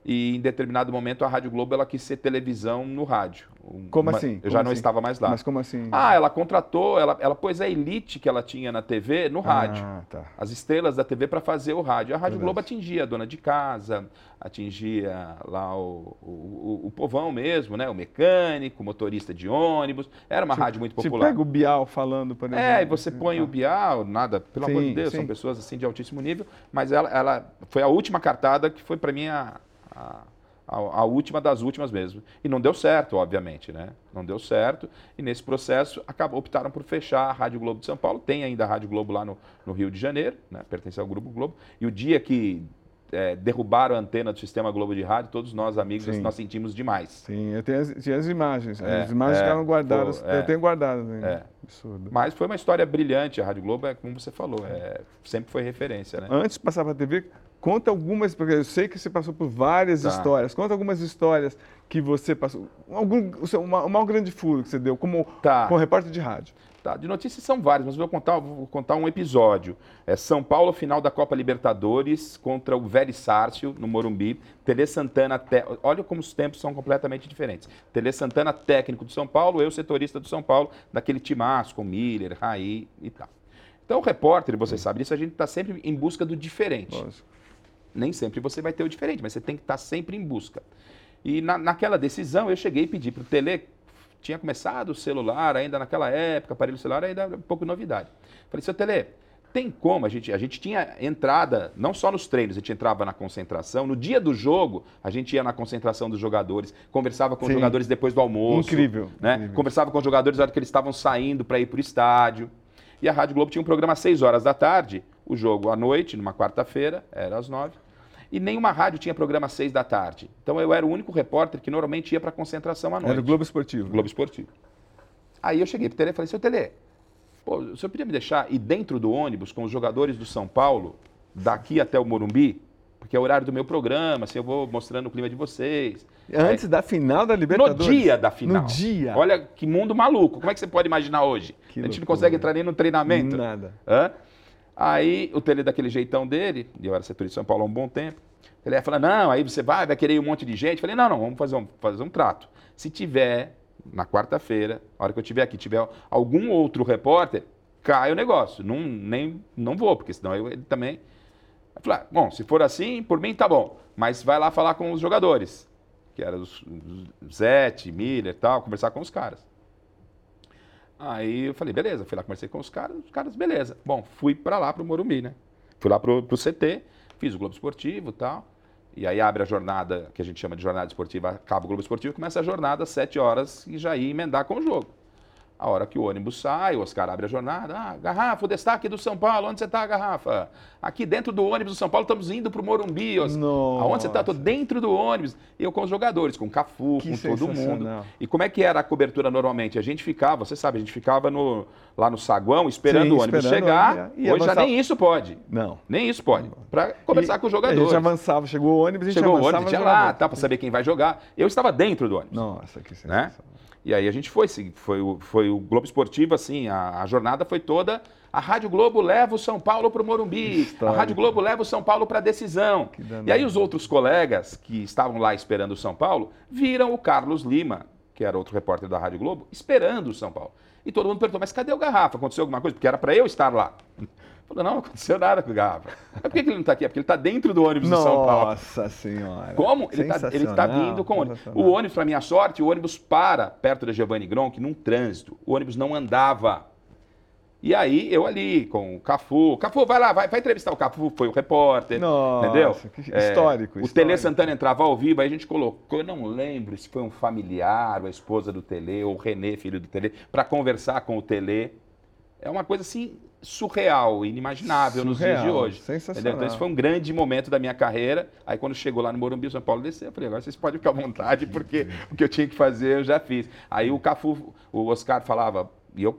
E em determinado momento a Rádio Globo ela quis ser televisão no rádio. Como uma, assim? Eu como já não assim? estava mais lá. Mas como assim? Ah, ela contratou, ela, ela pôs a elite que ela tinha na TV no rádio. Ah, tá. As estrelas da TV para fazer o rádio. A Rádio. Globo atingia a dona de casa, atingia lá o, o, o, povão mesmo, né? O mecânico, o motorista de ônibus. Era uma tipo, rádio muito popular. Você pega o Bial falando, por exemplo. É, e você põe ah. o Bial, nada, pelo sim, amor de Deus, sim. são pessoas assim de altíssimo nível, mas ela, ela foi a última cartada que foi para mim a, a a, a, última das últimas mesmo. E não deu certo, obviamente, né? Não deu certo. E nesse processo acabou, optaram por fechar a Rádio Globo de São Paulo. Tem ainda a Rádio Globo lá no, no Rio de Janeiro, né? pertence ao Grupo Globo. E o dia que é, derrubaram a antena do Sistema Globo de Rádio, todos nós, amigos, Sim. nós sentimos demais. Sim, eu tenho as, tinha as imagens. É, as imagens é, ficaram guardadas, eu tenho guardado. Né? É. Absurdo. Mas foi uma história brilhante. A Rádio Globo, é como você falou, é, sempre foi referência. Né? Antes de passar para a TV, conta algumas, porque eu sei que você passou por várias tá. histórias. Conta algumas histórias que você passou. Algum, o maior grande furo que você deu como, tá. como repórter de rádio. Tá, de notícias são várias, mas vou contar, vou contar um episódio. É São Paulo, final da Copa Libertadores contra o Vélez Sárcio, no Morumbi. Tele Santana, te... olha como os tempos são completamente diferentes. Tele Santana, técnico do São Paulo, eu, setorista do São Paulo, daquele timaço com Miller, Raí e tal. Então, o repórter, você sabe disso, a gente está sempre em busca do diferente. Lógico. Nem sempre você vai ter o diferente, mas você tem que estar tá sempre em busca. E na, naquela decisão, eu cheguei e pedi para o Tele tinha começado o celular ainda naquela época, aparelho celular ainda um pouco de novidade. Falei, seu Tele, tem como, a gente, a gente tinha entrada, não só nos treinos, a gente entrava na concentração, no dia do jogo, a gente ia na concentração dos jogadores, conversava com Sim. os jogadores depois do almoço. Incrível, Né? incrível. Conversava com os jogadores na hora que eles estavam saindo para ir para o estádio. E a Rádio Globo tinha um programa às 6 horas da tarde, o jogo à noite, numa quarta-feira, era às 9. E nenhuma rádio tinha programa às 6 da tarde. Então eu era o único repórter que normalmente ia para a concentração à noite. Era o Globo Esportivo. Globo Esportivo. Aí eu cheguei pro Tele e falei, seu Tele, pô, o senhor podia me deixar ir dentro do ônibus com os jogadores do São Paulo, daqui até o Morumbi? Porque é o horário do meu programa, assim, eu vou mostrando o clima de vocês. Antes da final da No Libertadores. dia da final. No dia. Olha que mundo maluco. Como é que você pode imaginar hoje? Que a gente não loucura. consegue entrar nem no treinamento. Nada. Hã? Aí o Tele, daquele jeitão dele, e eu era setorista de São Paulo há um bom tempo, ele ia falar, não, aí você vai, vai querer um monte de gente. Eu falei, não, não, vamos fazer um, fazer um trato. Se tiver, na quarta-feira, a hora que eu estiver aqui, tiver algum outro repórter, cai o negócio. Não, nem, não vou, porque senão eu, ele também... Eu falei, bom, se for assim, por mim tá bom. Mas vai lá falar com os jogadores, que eram os, os Zete, Miller e tal, conversar com os caras. Aí eu falei, beleza, fui lá, conversei com os caras, os caras, beleza. Bom, fui pra lá, pro Morumbi, né? Fui lá pro, pro CT, fiz o Globo Esportivo e tal. E aí abre a jornada, que a gente chama de jornada esportiva, acaba o Globo Esportivo, começa a jornada às 7 horas e já ia emendar com o jogo. A hora que o ônibus sai, o Oscar abre a jornada. Ah, garrafa, o destaque do São Paulo. Onde você está, garrafa? Aqui dentro do ônibus do São Paulo, estamos indo para o Morumbi. Nossa. Aonde você está? Estou dentro do ônibus. Eu com os jogadores, com o Cafu, Que com todo mundo. E como é que era a cobertura normalmente? A gente ficava, você sabe, a gente ficava no- lá no saguão esperando Sim, o ônibus esperando, chegar. e Hoje já nem isso pode. Não. Nem isso pode. Para conversar E com os A jogadores. gente avançava, chegou o ônibus, a gente Chegou o ônibus, tinha no lá, jogador. tá, para saber quem vai jogar. Eu estava dentro do ônibus Nossa, que né? E aí a gente foi, foi o, foi o Globo Esportivo, assim, a, a jornada foi toda. A Rádio Globo leva o São Paulo para o Morumbi, Histórico. a Rádio Globo leva o São Paulo para a decisão. E aí os outros colegas que estavam lá esperando o São Paulo viram o Carlos Lima, que era outro repórter da Rádio Globo, esperando o São Paulo. E todo mundo perguntou, mas cadê o Garrafa? Aconteceu alguma coisa? Porque era para eu estar lá. Falou, não, não aconteceu nada com o Garrafa. Mas por que que ele não está aqui? É porque ele está dentro do ônibus do São Paulo. Nossa senhora. Como? Ele está Sensacional, vindo com o ônibus. O ônibus, para minha sorte, o ônibus para perto da Giovanni Gronk num trânsito. O ônibus não andava. E aí eu ali com o Cafu. Cafu, vai lá, vai, vai entrevistar o Cafu, foi o repórter. Nossa, entendeu? que histórico, O. Tele Santana entrava ao vivo, aí a gente colocou, eu não lembro se foi um familiar, a esposa do Tele, ou o Renê, filho do Tele, para conversar com o Tele. É uma coisa assim surreal, inimaginável nos dias de Surreal, hoje. sensacional. Então, esse foi um grande momento da minha carreira. Aí, quando chegou lá no Morumbi, o São Paulo desceu, eu falei, agora vocês podem ficar à vontade, porque o que eu tinha que fazer eu já fiz. Aí o Cafu, o Oscar falava, e eu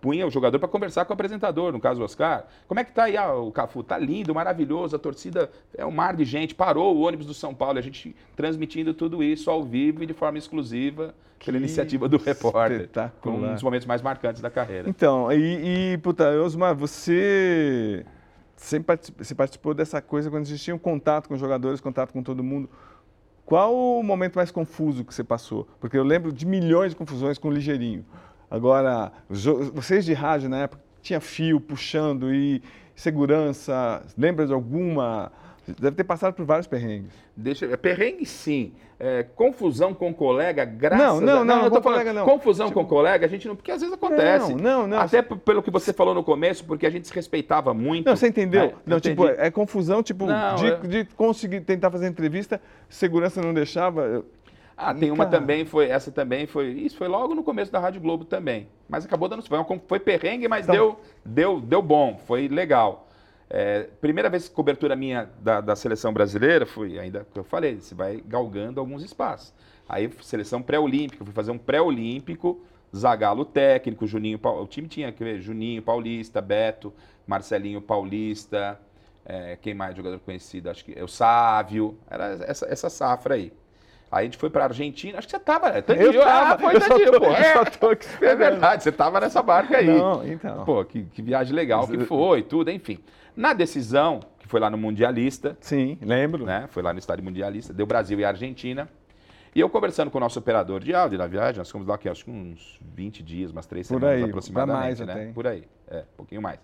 punha, o jogador para conversar com o apresentador, no caso o Oscar. Como é que tá aí ah, o Cafu? Tá lindo, maravilhoso, a torcida é um mar de gente, parou o ônibus do São Paulo, a gente transmitindo tudo isso ao vivo e de forma exclusiva pela Que iniciativa do repórter. espetacular. Um dos momentos mais marcantes da carreira. Então, e, e puta, Osmar, você sempre participou, você participou dessa coisa quando existia um contato com os jogadores, contato com todo mundo. Qual o momento mais confuso que você passou? Porque eu lembro de milhões de confusões com o Ligeirinho. Agora, vocês de rádio na época tinha fio puxando e segurança. Lembra de alguma? Deve ter passado por vários perrengues. Deixa, é perrengue sim. É, confusão com colega, graças Não, não, a... não, eu tô falando, colega não. confusão Tipo- com colega, a gente não, porque às vezes acontece. Não, não, não. Até pelo que você falou no começo, porque a gente se respeitava muito. Não, você entendeu? né? Não, Eu tipo, é confusão, tipo, Não, de, é- de conseguir tentar fazer entrevista, segurança não deixava. eu- Ah, tem uma Cara. também, foi essa também foi, isso foi logo no começo da Rádio Globo também. Mas acabou dando, foi, foi perrengue, mas Então- deu, deu, deu bom, foi legal. É, primeira vez que cobertura minha da, da seleção brasileira, fui ainda que eu falei, você vai galgando alguns espaços. Aí seleção pré-olímpica, fui fazer um pré-olímpico, Zagallo técnico, Juninho, o time tinha que ver Juninho Paulista, Beto, Marcelinho Paulista, é, quem mais jogador conhecido? Acho que é o Sávio, era essa, essa safra aí. Aí a gente foi pra Argentina, acho que você tava, né? Tadinho, Eu tava, ah, foi eu Tadinho, tô- pô. É, só tô aqui é esperando. verdade, você tava nessa barca aí. Não, então. Pô, que, que viagem legal que foi, tudo, enfim. Na decisão, que foi lá no Mundialista, Sim, lembro. né? Foi lá no estádio Mundialista, deu Brasil e Argentina. E eu conversando com o nosso operador de áudio na viagem, nós ficamos lá aqui, acho que uns 20 dias, umas três Por semanas aí, aproximadamente, mais né? Por aí, é, um pouquinho mais.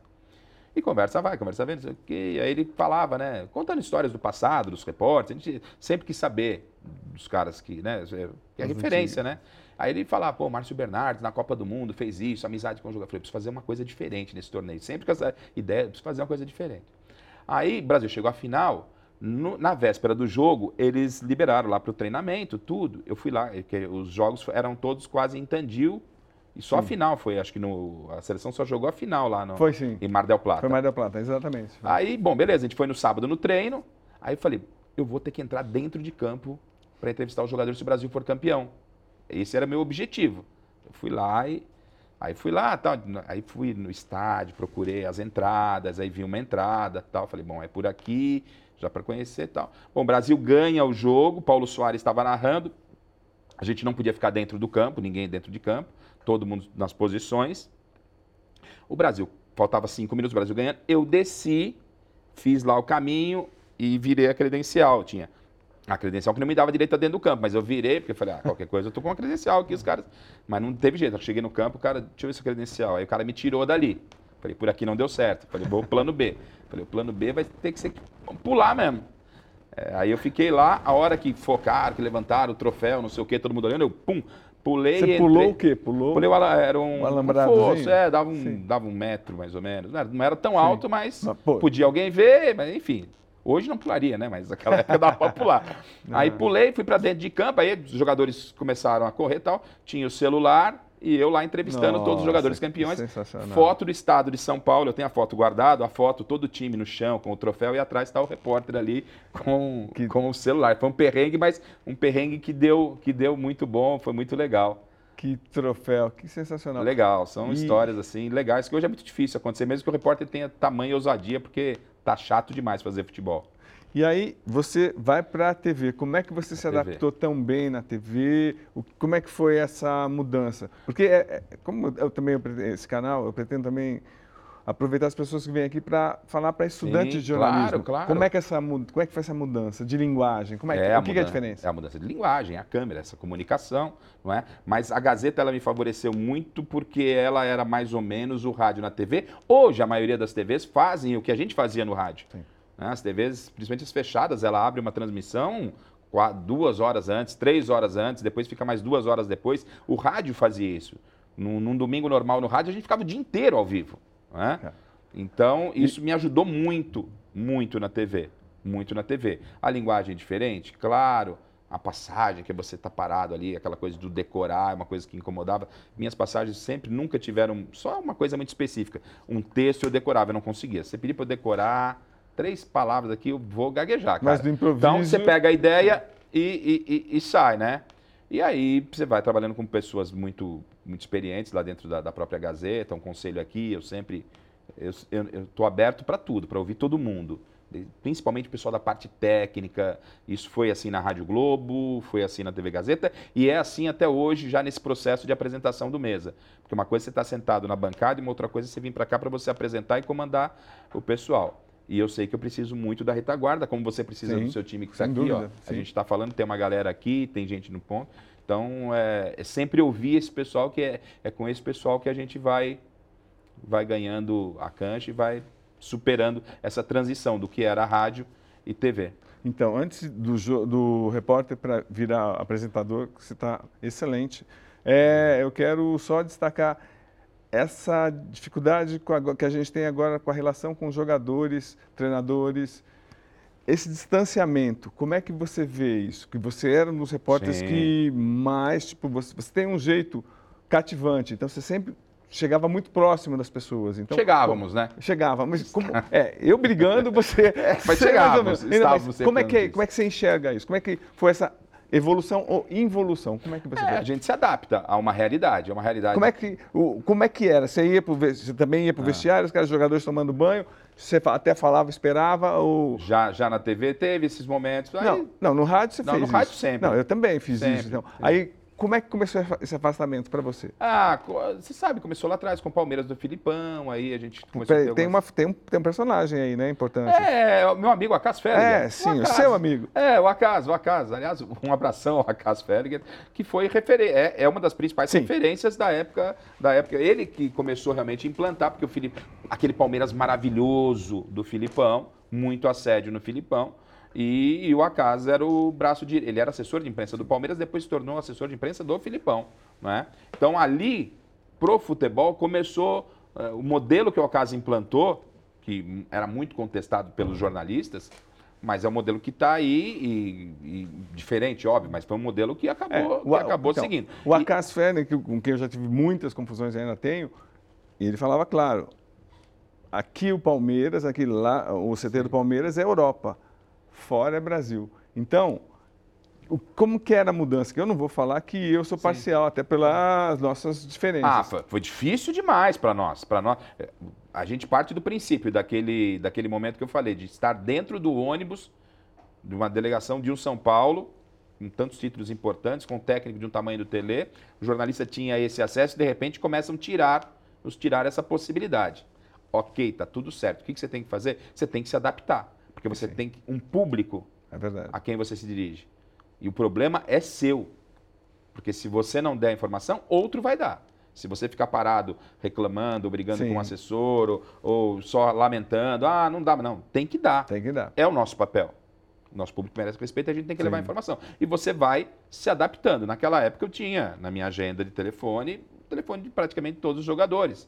E conversa vai, conversa vem, não sei o quê. Aí ele falava, né? Contando histórias do passado, dos repórteres, a gente sempre quis saber dos caras que, né? Que é referência, né? Aí ele falava, pô, Márcio Bernardes na Copa do Mundo fez isso, amizade com o jogador. Eu falei, preciso fazer uma coisa diferente nesse torneio. Sempre com essa ideia, preciso fazer uma coisa diferente. Aí, Brasil chegou à final, no, na véspera do jogo, eles liberaram lá para o treinamento, tudo. Eu fui lá, os jogos eram todos quase em Tandil, e só sim. a final foi, acho que no, a seleção só jogou a final lá no, foi, sim. em Mar del Plata. Foi Mar del Plata, exatamente. Aí, bom, beleza, a gente foi no sábado no treino, aí eu falei, eu vou ter que entrar dentro de campo para entrevistar os jogadores se o Brasil for campeão. Esse era meu objetivo. Eu fui lá e. Aí fui lá, tal, aí fui no estádio, procurei as entradas, aí vi uma entrada, tal, falei, bom, é por aqui, já para conhecer, tal. Bom, o Brasil ganha o jogo, Paulo Soares estava narrando. A gente não podia ficar dentro do campo, ninguém dentro de campo, todo mundo nas posições. O Brasil, faltava cinco minutos, o Brasil ganhando. Eu desci, fiz lá o caminho e virei a credencial. Tinha a credencial que não me dava direito a dentro do campo, mas eu virei, porque eu falei, ah, qualquer coisa eu tô com uma credencial aqui, os caras. Mas não teve jeito. Eu cheguei no campo, o cara, deixa eu ver essa credencial. Aí o cara me tirou dali. Falei, por aqui não deu certo. Falei, vou plano B. Falei, o plano B vai ter que ser pular mesmo. É, aí eu fiquei lá, a hora que focaram, que levantaram o troféu, não sei o quê, todo mundo olhando, eu pum, pulei Você pulou o quê? Pulou? Pulei o era um, um alambrado. Um é, dava um, dava um metro mais ou menos. Não era, não era tão Sim. alto, mas, mas podia alguém ver, mas enfim. Hoje não pularia, né? Mas naquela época dava para pular. aí pulei, fui para dentro de campo, aí os jogadores começaram a correr e tal. Tinha o celular e eu lá entrevistando Nossa, todos os jogadores campeões. Foto do estado de São Paulo, eu tenho a foto guardada, a foto, todo o time no chão com o troféu e atrás está o repórter ali com, que... com o celular. Foi um perrengue, mas um perrengue que deu, que deu muito bom, foi muito legal. Que troféu, que sensacional. Legal, são e... histórias assim legais que hoje é muito difícil acontecer, mesmo que o repórter tenha tamanho e ousadia, porque tá chato demais fazer futebol. E aí você vai para a TV. Como é que você se adaptou TV. tão bem na TV? O, como é que foi essa mudança? Porque é, é, como eu também esse canal, eu pretendo também aproveitar as pessoas que vêm aqui para falar para estudantes Sim, de jornalismo. Claro, claro. Como é que essa como é que foi essa mudança de linguagem? Como é, é o que, mudança, é a diferença? É a mudança de linguagem, a câmera, essa comunicação, não é? Mas a Gazeta ela me favoreceu muito porque ela era mais ou menos o rádio na TV. Hoje a maioria das TVs fazem o que a gente fazia no rádio. Sim. Né? As TVs, principalmente as fechadas, ela abre uma transmissão duas horas antes, três horas antes, depois fica mais duas horas depois. O rádio fazia isso. Num, num domingo normal no rádio, a gente ficava o dia inteiro ao vivo. Né? É. Então, isso me ajudou muito, muito na TV. Muito na TV. A linguagem é diferente, claro. A passagem, que você tá parado ali, aquela coisa do decorar, é uma coisa que incomodava. Minhas passagens sempre nunca tiveram só uma coisa muito específica. Um texto eu decorava, eu não conseguia. Você pedia para eu decorar três palavras aqui, eu vou gaguejar, cara. Mas do improviso... Então você pega a ideia e, e, e, e sai, né? E aí você vai trabalhando com pessoas muito, muito experientes lá dentro da, da própria Gazeta, um conselho aqui, eu sempre... Eu estou aberto para tudo, para ouvir todo mundo principalmente o pessoal da parte técnica. Isso foi assim na Rádio Globo, foi assim na TV Gazeta e é assim até hoje, já nesse processo de apresentação do Mesa. Porque uma coisa é você estar tá sentado na bancada e uma outra coisa é você vir para cá para você apresentar e comandar o pessoal. E eu sei que eu preciso muito da retaguarda, como você precisa sim, do seu time que está aqui. Dúvida, ó. A gente está falando, tem uma galera aqui, tem gente no ponto. Então, é, é sempre ouvir esse pessoal, que é, é com esse pessoal que a gente vai, vai ganhando a cancha e vai superando essa transição do que era rádio e TV. Então, antes do, do repórter para virar apresentador, você está excelente. É, eu quero só destacar essa dificuldade que a gente tem agora com a relação com os jogadores, treinadores, esse distanciamento, como é que você vê isso? Que você era um dos repórteres Sim. que mais, tipo, você, você, tem um jeito cativante, então você sempre chegava muito próximo das pessoas. Então, Chegávamos, como, né? Chegava, mas como, é, eu brigando, você... É, mas chegávamos, estávamos como é, que, como é que você enxerga isso? Como é que foi essa Evolução ou involução? Como é que você é, vê? A gente se adapta a uma realidade, a uma realidade. Como é que, o, como é que era? Você ia pro, você também ia para o ah. vestiário, os caras jogadores tomando banho, você até falava, esperava ou já já na TV teve esses momentos. Aí... Não, não, no rádio você não, fez no isso. rádio sempre. Não, eu também fiz sempre. isso. Então. Aí como é que começou esse afastamento para você? Ah, você sabe, começou lá atrás com o Palmeiras do Filipão, aí a gente começou tem, a ter algumas... uma, tem, um, tem um personagem aí, né, importante. É, o meu amigo Acas Felliger. É, sim, o, o seu amigo. É, o Acas, o Acas. Aliás, um abração ao Acas Felliger, que foi referen é, é uma das principais sim. referências da época, da época. Ele que começou realmente a implantar, porque o Felipe, aquele Palmeiras maravilhoso do Filipão, muito assédio no Filipão, E, e o Acas era o braço de. Ele era assessor de imprensa do Palmeiras, depois se tornou assessor de imprensa do Filipão. Né? Então ali, pro futebol, começou. Uh, o modelo que o Acas implantou, que era muito contestado pelos jornalistas, mas é um modelo que está aí e, e, diferente, óbvio, mas foi um modelo que acabou, é, o, que acabou então, seguindo. O Acas Ferner, com quem eu já tive muitas confusões e ainda tenho, ele falava claro, aqui o Palmeiras, aqui lá, o CT do Palmeiras é Europa fora é Brasil. Então, o, como que era a mudança? Que eu não vou falar que eu sou parcial, Sim. até pelas nossas diferenças. Ah, foi, foi difícil demais para nós, para nós. É, a gente parte do princípio daquele, daquele momento que eu falei de estar dentro do ônibus de uma delegação de um São Paulo com tantos títulos importantes, com um técnico de um tamanho do Tele, o jornalista tinha esse acesso e de repente começam a tirar, nos tirar essa possibilidade. Ok, tá tudo certo. O que você tem que fazer? Você tem que se adaptar. Porque você Sim. tem um público é a quem você se dirige. E o problema é seu. Porque se você não der a informação, outro vai dar. Se você ficar parado reclamando, brigando Sim. com o um assessor, ou, ou, só lamentando, ah, não dá, não. Tem que dar. Tem que dar. É o nosso papel. O nosso público merece respeito e a gente tem que Sim. levar a informação. E você vai se adaptando. Naquela época eu tinha na minha agenda de telefone, telefone de praticamente todos os jogadores.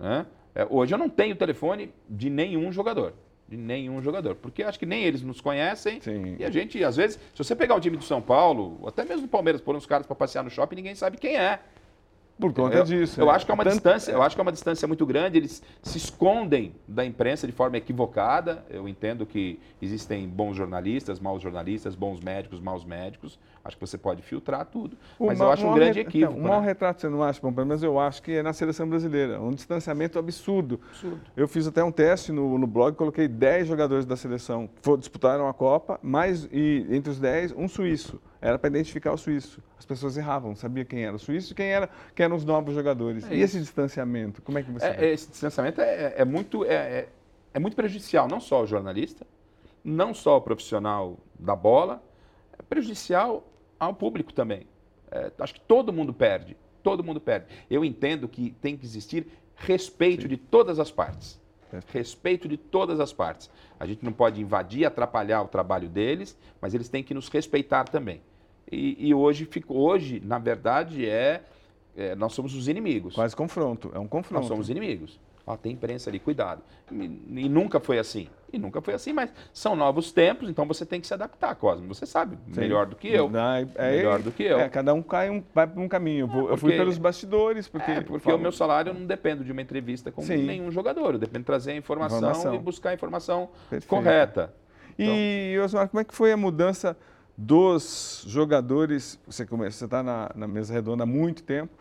Né? É, hoje eu não tenho telefone de nenhum jogador de nenhum jogador. Porque acho que nem eles nos conhecem. Sim. E a gente, às vezes, se você pegar um time do São Paulo, até mesmo o Palmeiras, pôr uns caras para passear no shopping, ninguém sabe quem é. Por conta eu, disso. Eu é. acho que é uma Tanto... distância, eu acho que é uma distância muito grande. Eles se escondem da imprensa de forma equivocada. Eu entendo que existem bons jornalistas, maus jornalistas, bons médicos, maus médicos. Acho que você pode filtrar tudo. O mas eu acho um grande equívoco. Então, um mau né? retrato você não acha, bom, pelo menos eu acho que é na seleção brasileira. Um distanciamento absurdo. absurdo. Eu fiz até um teste no, no blog, coloquei 10 jogadores da seleção que disputaram a Copa, mais e entre os 10, um suíço. Era para identificar o suíço. As pessoas erravam, sabia quem era o suíço e quem, era, quem eram os novos jogadores. É e esse distanciamento, como é que você é? Esse distanciamento é, é muito, é, é, é, muito prejudicial, não só ao jornalista, não só ao profissional da bola, é prejudicial ao público também. É, acho que todo mundo perde, todo mundo perde. Eu entendo que tem que existir respeito Sim. de todas as partes. Respeito de todas as partes. A gente não pode invadir, atrapalhar o trabalho deles, mas eles têm que nos respeitar também. E, e hoje, fico, hoje, na verdade, é, é, nós somos os inimigos. Quase confronto, é um confronto. Nós somos inimigos. Ó, tem imprensa ali, cuidado. E, e, nunca foi assim. E nunca foi assim, mas são novos tempos, então você tem que se adaptar, Cosmo. Você sabe Sim. melhor do que eu. Não, é, melhor do que eu. É, cada um cai um, vai para um caminho. Eu, vou, porque, eu, fui pelos bastidores. Porque, é, porque o meu salário não depende de uma entrevista com Sim. nenhum jogador. Eu dependo de trazer a informação, informação. e buscar a informação Perfeito. correta. E, então... Osmar, como é que foi a mudança dos jogadores? Você está na, na mesa redonda há muito tempo.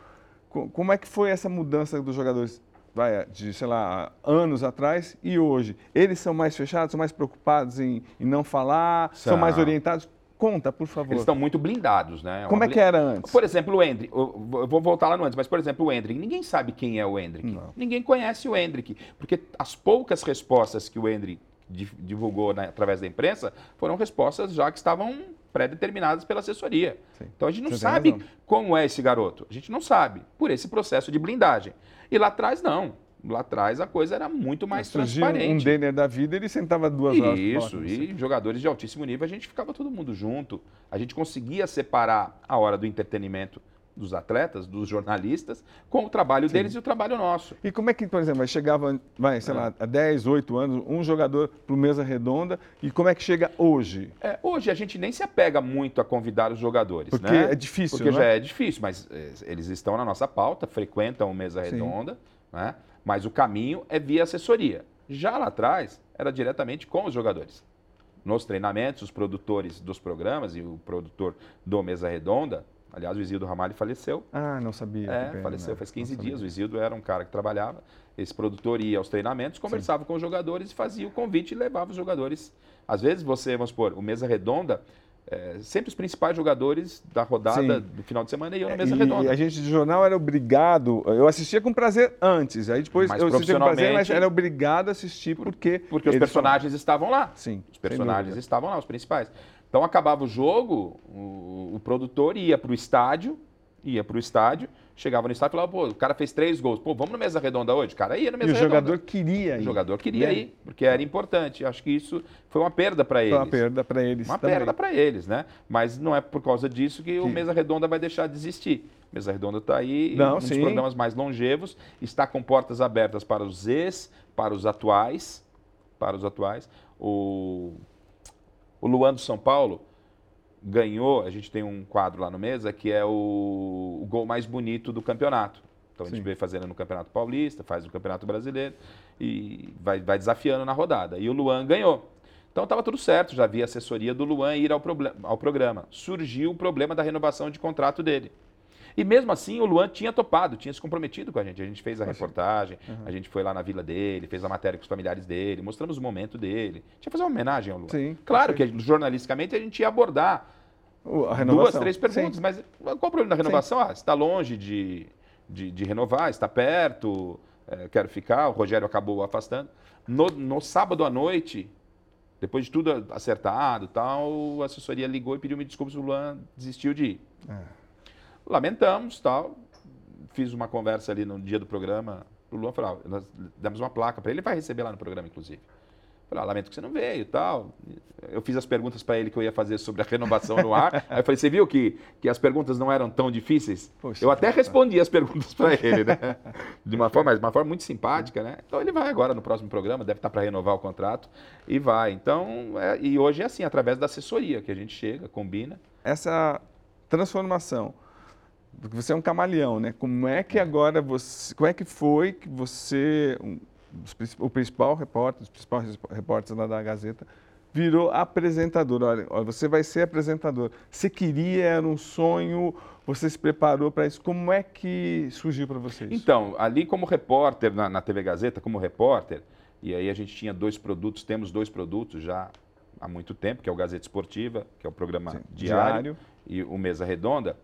Como é que foi essa mudança dos jogadores? vai, de, sei lá, anos atrás e hoje? Eles são mais fechados, são mais preocupados em, em não falar, são. são mais orientados? Conta, por favor. Eles estão muito blindados, né? É Como é que era antes? Por exemplo, o Hendrick, eu vou voltar lá no antes, mas por exemplo, o Hendrick, ninguém sabe quem é o Hendrick. Não. Ninguém conhece o Hendrick, porque as poucas respostas que o Hendrick divulgou né, através da imprensa foram respostas já que estavam pré-determinadas pela assessoria. Sim. Então a gente não Você sabe como é esse garoto. A gente não sabe, por esse processo de blindagem. E lá atrás, não. Lá atrás a coisa era muito mais transparente. um Denner da vida, ele sentava duas horas. Isso, e jogadores de altíssimo nível, a gente ficava todo mundo junto. A gente conseguia separar a hora do entretenimento dos atletas, dos jornalistas, com o trabalho Sim. deles e o trabalho nosso. E como é que, por exemplo, chegava, vai, sei é. lá, há 10, 8 anos, um jogador para o Mesa Redonda, e como é que chega hoje? É, hoje a gente nem se apega muito a convidar os jogadores, Porque né? é difícil, Porque já é? difícil, mas é, eles estão na nossa pauta, frequentam o Mesa Redonda, né? mas o caminho é via assessoria. Já lá atrás, era diretamente com os jogadores. Nos treinamentos, os produtores dos programas e o produtor do Mesa Redonda Aliás, o Isildo Ramalho faleceu. Ah, não sabia. É, faleceu faz 15 dias. O Isildo era um cara que trabalhava. Esse produtor ia aos treinamentos, conversava Sim. com os jogadores, fazia o convite e levava os jogadores. Às vezes você, vamos supor, o Mesa Redonda, é, sempre os principais jogadores da rodada Sim. do final de semana iam na mesa e redonda. E a gente de jornal era obrigado, eu assistia com prazer antes, aí depois mas eu assistia com prazer, mas era obrigado a assistir porque... Porque os personagens estavam lá. Sim. Os personagens estavam lá, os principais. Então acabava o jogo, o, o produtor ia para o estádio, ia para o estádio, chegava no estádio e falava, pô, o cara fez três gols, pô, vamos no mesa redonda hoje? O cara ia no mesa e redonda. o jogador queria ir. O jogador queria ir, porque era importante. Acho que isso foi uma perda para eles. Foi uma perda para eles. Uma também. perda para eles, né? Mas não é por causa disso que, que... o Mesa Redonda vai deixar de existir. Mesa Redonda está aí, não, um sim. dos programas mais longevos, está com portas abertas para os ex, para os atuais, para os atuais. O, o Luan do São Paulo ganhou, a gente tem um quadro lá no Mesa, que é o, o gol mais bonito do campeonato. Então a gente Sim. vem fazendo no Campeonato Paulista, faz no Campeonato Brasileiro e vai, vai desafiando na rodada. E o Luan ganhou. Então estava tudo certo, já havia assessoria do Luan ir ao, ao programa. Surgiu o problema da renovação de contrato dele. E mesmo assim, o Luan tinha topado, tinha se comprometido com a gente. A gente fez a reportagem, uhum. a gente foi lá na vila dele, fez a matéria com os familiares dele, mostramos o momento dele. Tinha que fazer uma homenagem ao Luan. Sim, claro que jornalisticamente a gente ia abordar duas, três perguntas, Sim. mas qual o problema da renovação? Sim. Ah, está longe de, de, de, renovar, está perto, é, quero ficar. O Rogério acabou afastando. No, no sábado à noite, depois de tudo acertado tal, a assessoria ligou e pediu me desculpas, o Luan desistiu de ir. É. Lamentamos, tal. Fiz uma conversa ali no dia do programa. O Luan falou, nós demos uma placa para ele, ele vai receber lá no programa, inclusive. Falei, ah, lamento que você não veio e tal. Eu fiz as perguntas para ele que eu ia fazer sobre a renovação no ar. Aí eu falei, você viu que, que as perguntas não eram tão difíceis? Poxa, eu até respondi as perguntas para ele, né? De uma forma, uma forma muito simpática, né? Então ele vai agora no próximo programa, deve estar para renovar o contrato e vai. Então, é, e hoje é assim, através da assessoria que a gente chega, combina. Essa transformação porque você é um camaleão, né? Como é que agora você, como é que foi que você, um, o principal repórter, os principais repórteres lá da Gazeta, virou apresentador? Olha, olha, você vai ser apresentador. Você queria, era um sonho, você se preparou para isso. Como é que surgiu para você isso? Então, ali como repórter, na, na TV Gazeta, como repórter, e aí a gente tinha dois produtos, temos dois produtos já há muito tempo, que é o Gazeta Esportiva, que é o programa Sim, diário, diário, e o Mesa Redonda.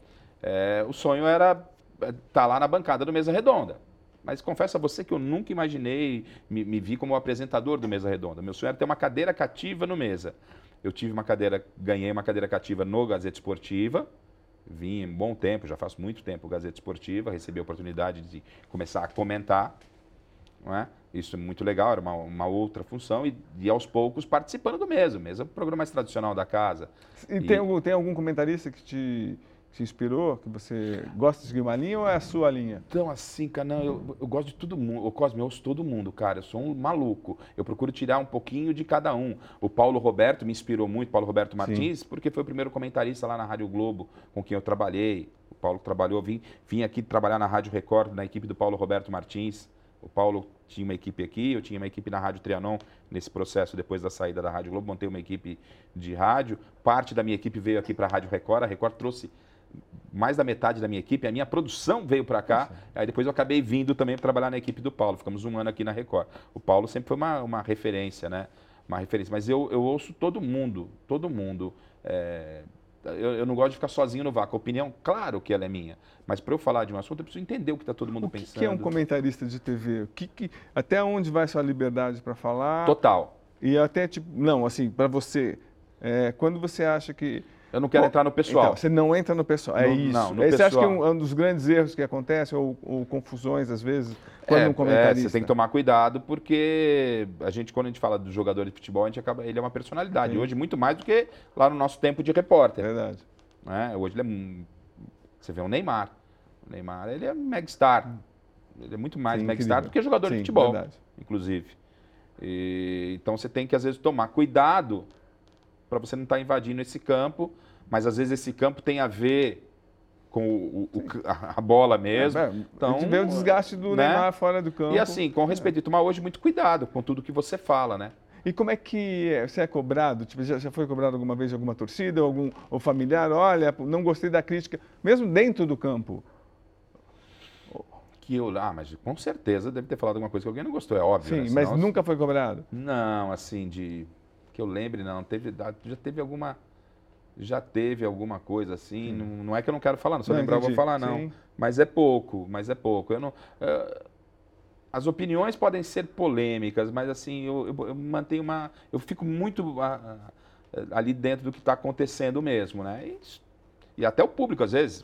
É, o sonho era estar é, tá lá na bancada do Mesa Redonda. Mas confesso a você que eu nunca imaginei me, me vi como apresentador do Mesa Redonda. Meu sonho era ter uma cadeira cativa no Mesa. Eu tive uma cadeira, ganhei uma cadeira cativa no Gazeta Esportiva. Vim um bom tempo, já faço muito tempo Gazeta Esportiva, recebi a oportunidade de começar a comentar. Não é? Isso é muito legal, era uma, uma outra função, e, e, aos poucos participando do mesmo. Mesmo é o programa mais tradicional da casa. E, e... Tem, algum, tem algum comentarista que te te inspirou, que você gosta de seguir uma linha ou é a sua linha? Então, assim, cara, não, eu, eu gosto de todo mundo. O Cosme, eu ouço todo mundo, cara. Eu sou um maluco. Eu procuro tirar um pouquinho de cada um. O Paulo Roberto me inspirou muito, Paulo Roberto Martins, Sim. porque foi o primeiro comentarista lá na Rádio Globo com quem eu trabalhei. O Paulo trabalhou, vim, vim aqui trabalhar na Rádio Record, na equipe do Paulo Roberto Martins. O Paulo tinha uma equipe aqui, eu tinha uma equipe na Rádio Trianon nesse processo depois da saída da Rádio Globo, montei uma equipe de rádio. Parte da minha equipe veio aqui para a Rádio Record. A Record trouxe mais da metade da minha equipe, a minha produção veio para cá, Nossa. aí depois eu acabei vindo também para trabalhar na equipe do Paulo, ficamos um ano aqui na Record. O Paulo sempre foi uma, uma referência, né? Uma referência, mas eu, eu ouço todo mundo, todo mundo. É, eu, eu, não gosto de ficar sozinho no vácuo. A opinião, claro que ela é minha, mas para eu falar de um assunto, eu preciso entender o que está todo mundo o que pensando. O que é um comentarista de TV? O que, que até onde vai sua liberdade para falar? Total. E até, tipo, não, assim, para você, é, quando você acha que eu não quero Bom, entrar no pessoal. Então, você não entra no pessoal. É no, isso. Não, no Esse pessoal. acha que é um, um, dos grandes erros que acontecem, ou, ou confusões, às vezes, quando é, um comentarista... É, você tem que tomar cuidado, porque a gente, quando a gente fala do jogador de futebol, a gente acaba, ele é uma personalidade. Sim. Hoje, muito mais do que lá no nosso tempo de repórter. Verdade. É, hoje ele é... Você vê o Neymar. O Neymar, ele é megastar. Ele é muito mais Sim, megastar do que jogador Sim, de futebol, verdade. inclusive. E, então, você tem que, às vezes, tomar cuidado para você não estar tá invadindo esse campo, mas às vezes esse campo tem a ver com o, o, a bola mesmo. É, então, a gente vê o desgaste do né? Neymar fora do campo. E assim, com respeito, é. tomar hoje muito cuidado com tudo que você fala, né? E como é que é? você é cobrado? Tipo, já, já foi cobrado alguma vez de alguma torcida, algum ou familiar? Olha, não gostei da crítica, mesmo dentro do campo. Que eu, ah, mas com certeza deve ter falado alguma coisa que alguém não gostou, é óbvio. Sim, né? mas nunca foi cobrado? Não, assim, de que eu lembre, não. Teve, já teve alguma. Já teve alguma coisa assim. Não, não, é que eu não quero falar, não. Se eu lembrar, eu vou falar, não. Sim. Mas é pouco, mas é pouco. Eu não. Uh, as opiniões podem ser polêmicas, mas assim, eu, eu, eu mantenho uma. Eu fico muito uh, ali dentro do que está acontecendo mesmo, né? E, e, até o público, às vezes.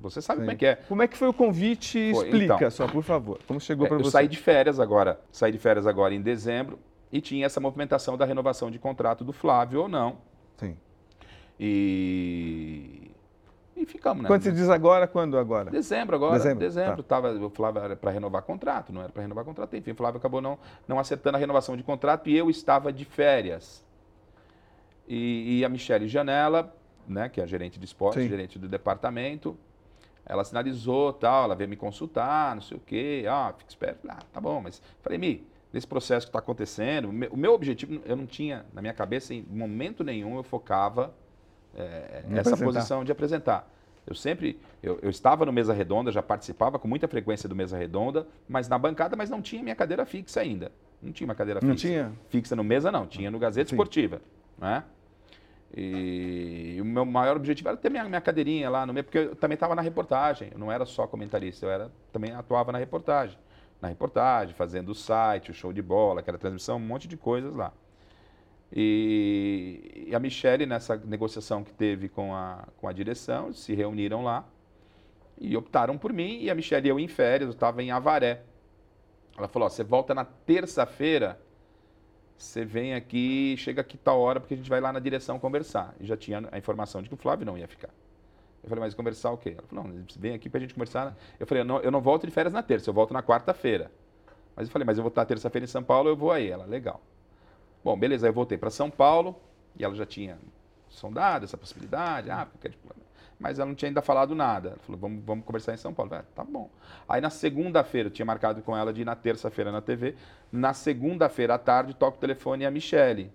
Você sabe Sim. como é que é. Como é que foi o convite? Foi, Explica então. só, por favor. Como chegou É, para eu você? saí de férias agora, saí de férias agora em dezembro e tinha essa movimentação da renovação de contrato do Flávio ou não. Sim. E, e ficamos, né? Quando você diz agora, quando agora? Dezembro agora, Dezembro, dezembro, tá. tava, o Flávio era para renovar contrato, não era para renovar contrato, enfim, o Flávio acabou não, não acertando a renovação de contrato e eu estava de férias. E, e a Michele Janela, né, que é a gerente de esporte, Sim. gerente do departamento, ela sinalizou, tal, ela veio me consultar, não sei o quê, ah, fica esperto, ah, tá bom, mas falei, Mi, nesse processo que está acontecendo, o meu objetivo, eu não tinha, na minha cabeça, em momento nenhum eu focava é, essa apresentar. posição de apresentar. Eu sempre, eu, eu estava no Mesa Redonda, já participava com muita frequência do Mesa Redonda, mas na bancada, mas não tinha minha cadeira fixa ainda. Não tinha uma cadeira Não fixa. tinha? Fixa no Mesa, não. Tinha no Gazeta Sim. Esportiva. Né? E o meu maior objetivo era ter minha, minha cadeirinha lá no meio, porque eu também estava na reportagem. Eu não era só comentarista, eu era, também atuava na reportagem. Na reportagem, fazendo o site, o show de bola, aquela transmissão, um monte de coisas lá. E, e a Michelle, nessa negociação que teve com a, com a direção, se reuniram lá e optaram por mim. E a Michelle, eu em férias, eu estava em Avaré. Ela falou: você volta na terça-feira, você vem aqui, chega aqui tal hora, porque a gente vai lá na direção conversar. E já tinha a informação de que o Flávio não ia ficar. Eu falei, mas conversar o quê? Ela falou, não, vem aqui pra gente conversar. Eu falei, eu não, eu não volto de férias na terça, eu volto na quarta-feira. Mas eu falei, mas eu vou estar terça-feira em São Paulo, eu vou aí. Ela, legal. Bom, beleza, aí eu voltei para São Paulo e ela já tinha sondado essa possibilidade, ah, porque tipo, mas ela não tinha ainda falado nada. Ela falou, vamos, vamos conversar em São Paulo. Falei, ah, tá bom. Aí na segunda-feira, eu tinha marcado com ela de ir na terça-feira na TV. Na segunda-feira à tarde, toco o telefone a Michele.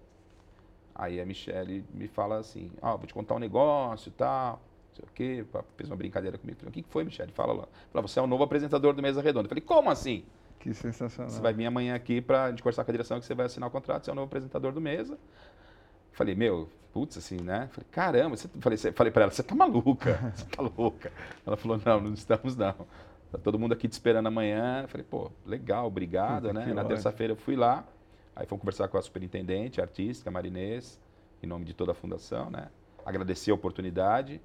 Aí a Michele me fala assim, ó, vou te contar um negócio e tal, não sei o quê, fez uma brincadeira comigo. Falei, o que foi, Michele? Fala lá. Fala, você é o novo apresentador do Mesa Redonda. Eu falei, como assim? Que sensacional. Você vai vir amanhã aqui gente conversar com a direção que você vai assinar o contrato, você é o novo apresentador do Mesa. Falei, meu, putz, assim, né? Falei, caramba, você, falei, você- falei pra ela, você tá maluca, você tá louca. Ela falou, não, não estamos não. Tá todo mundo aqui te esperando amanhã. Falei, pô, legal, obrigado, Puta, né? Na terça-feira eu fui lá, aí fomos conversar com a superintendente, a artística, a Marinês, em nome de toda a fundação, né? Agradecer a oportunidade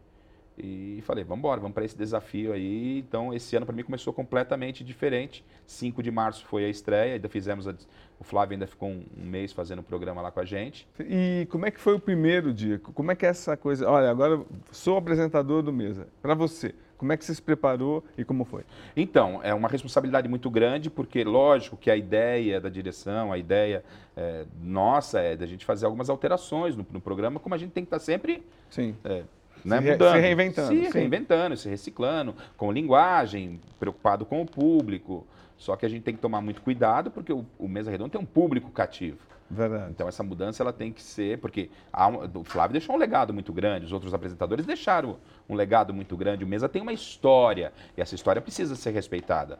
e falei, vamos embora, vamos para esse desafio aí. Então, esse ano para mim começou completamente diferente. 5 de março foi a estreia, ainda fizemos a, o Flávio ainda ficou um, um mês fazendo o programa lá com a gente. E como é que foi o primeiro dia? Como é que é essa coisa? Olha, agora sou apresentador do Mesa. Para você, como é que você se preparou e como foi? Então, é uma responsabilidade muito grande, porque lógico que a ideia da direção, a ideia é, nossa é da gente fazer algumas alterações no, no programa, como a gente tem que estar sempre Sim. é, né, re- mudando. se reinventando, Se sim. reinventando, se reciclando, com linguagem, preocupado com o público. Só que a gente tem que tomar muito cuidado, porque o, o Mesa Redonda tem um público cativo. Verdade. Então essa mudança ela tem que ser, porque um- o Flávio deixou um legado muito grande, os outros apresentadores deixaram um legado muito grande. O Mesa tem uma história, e essa história precisa ser respeitada.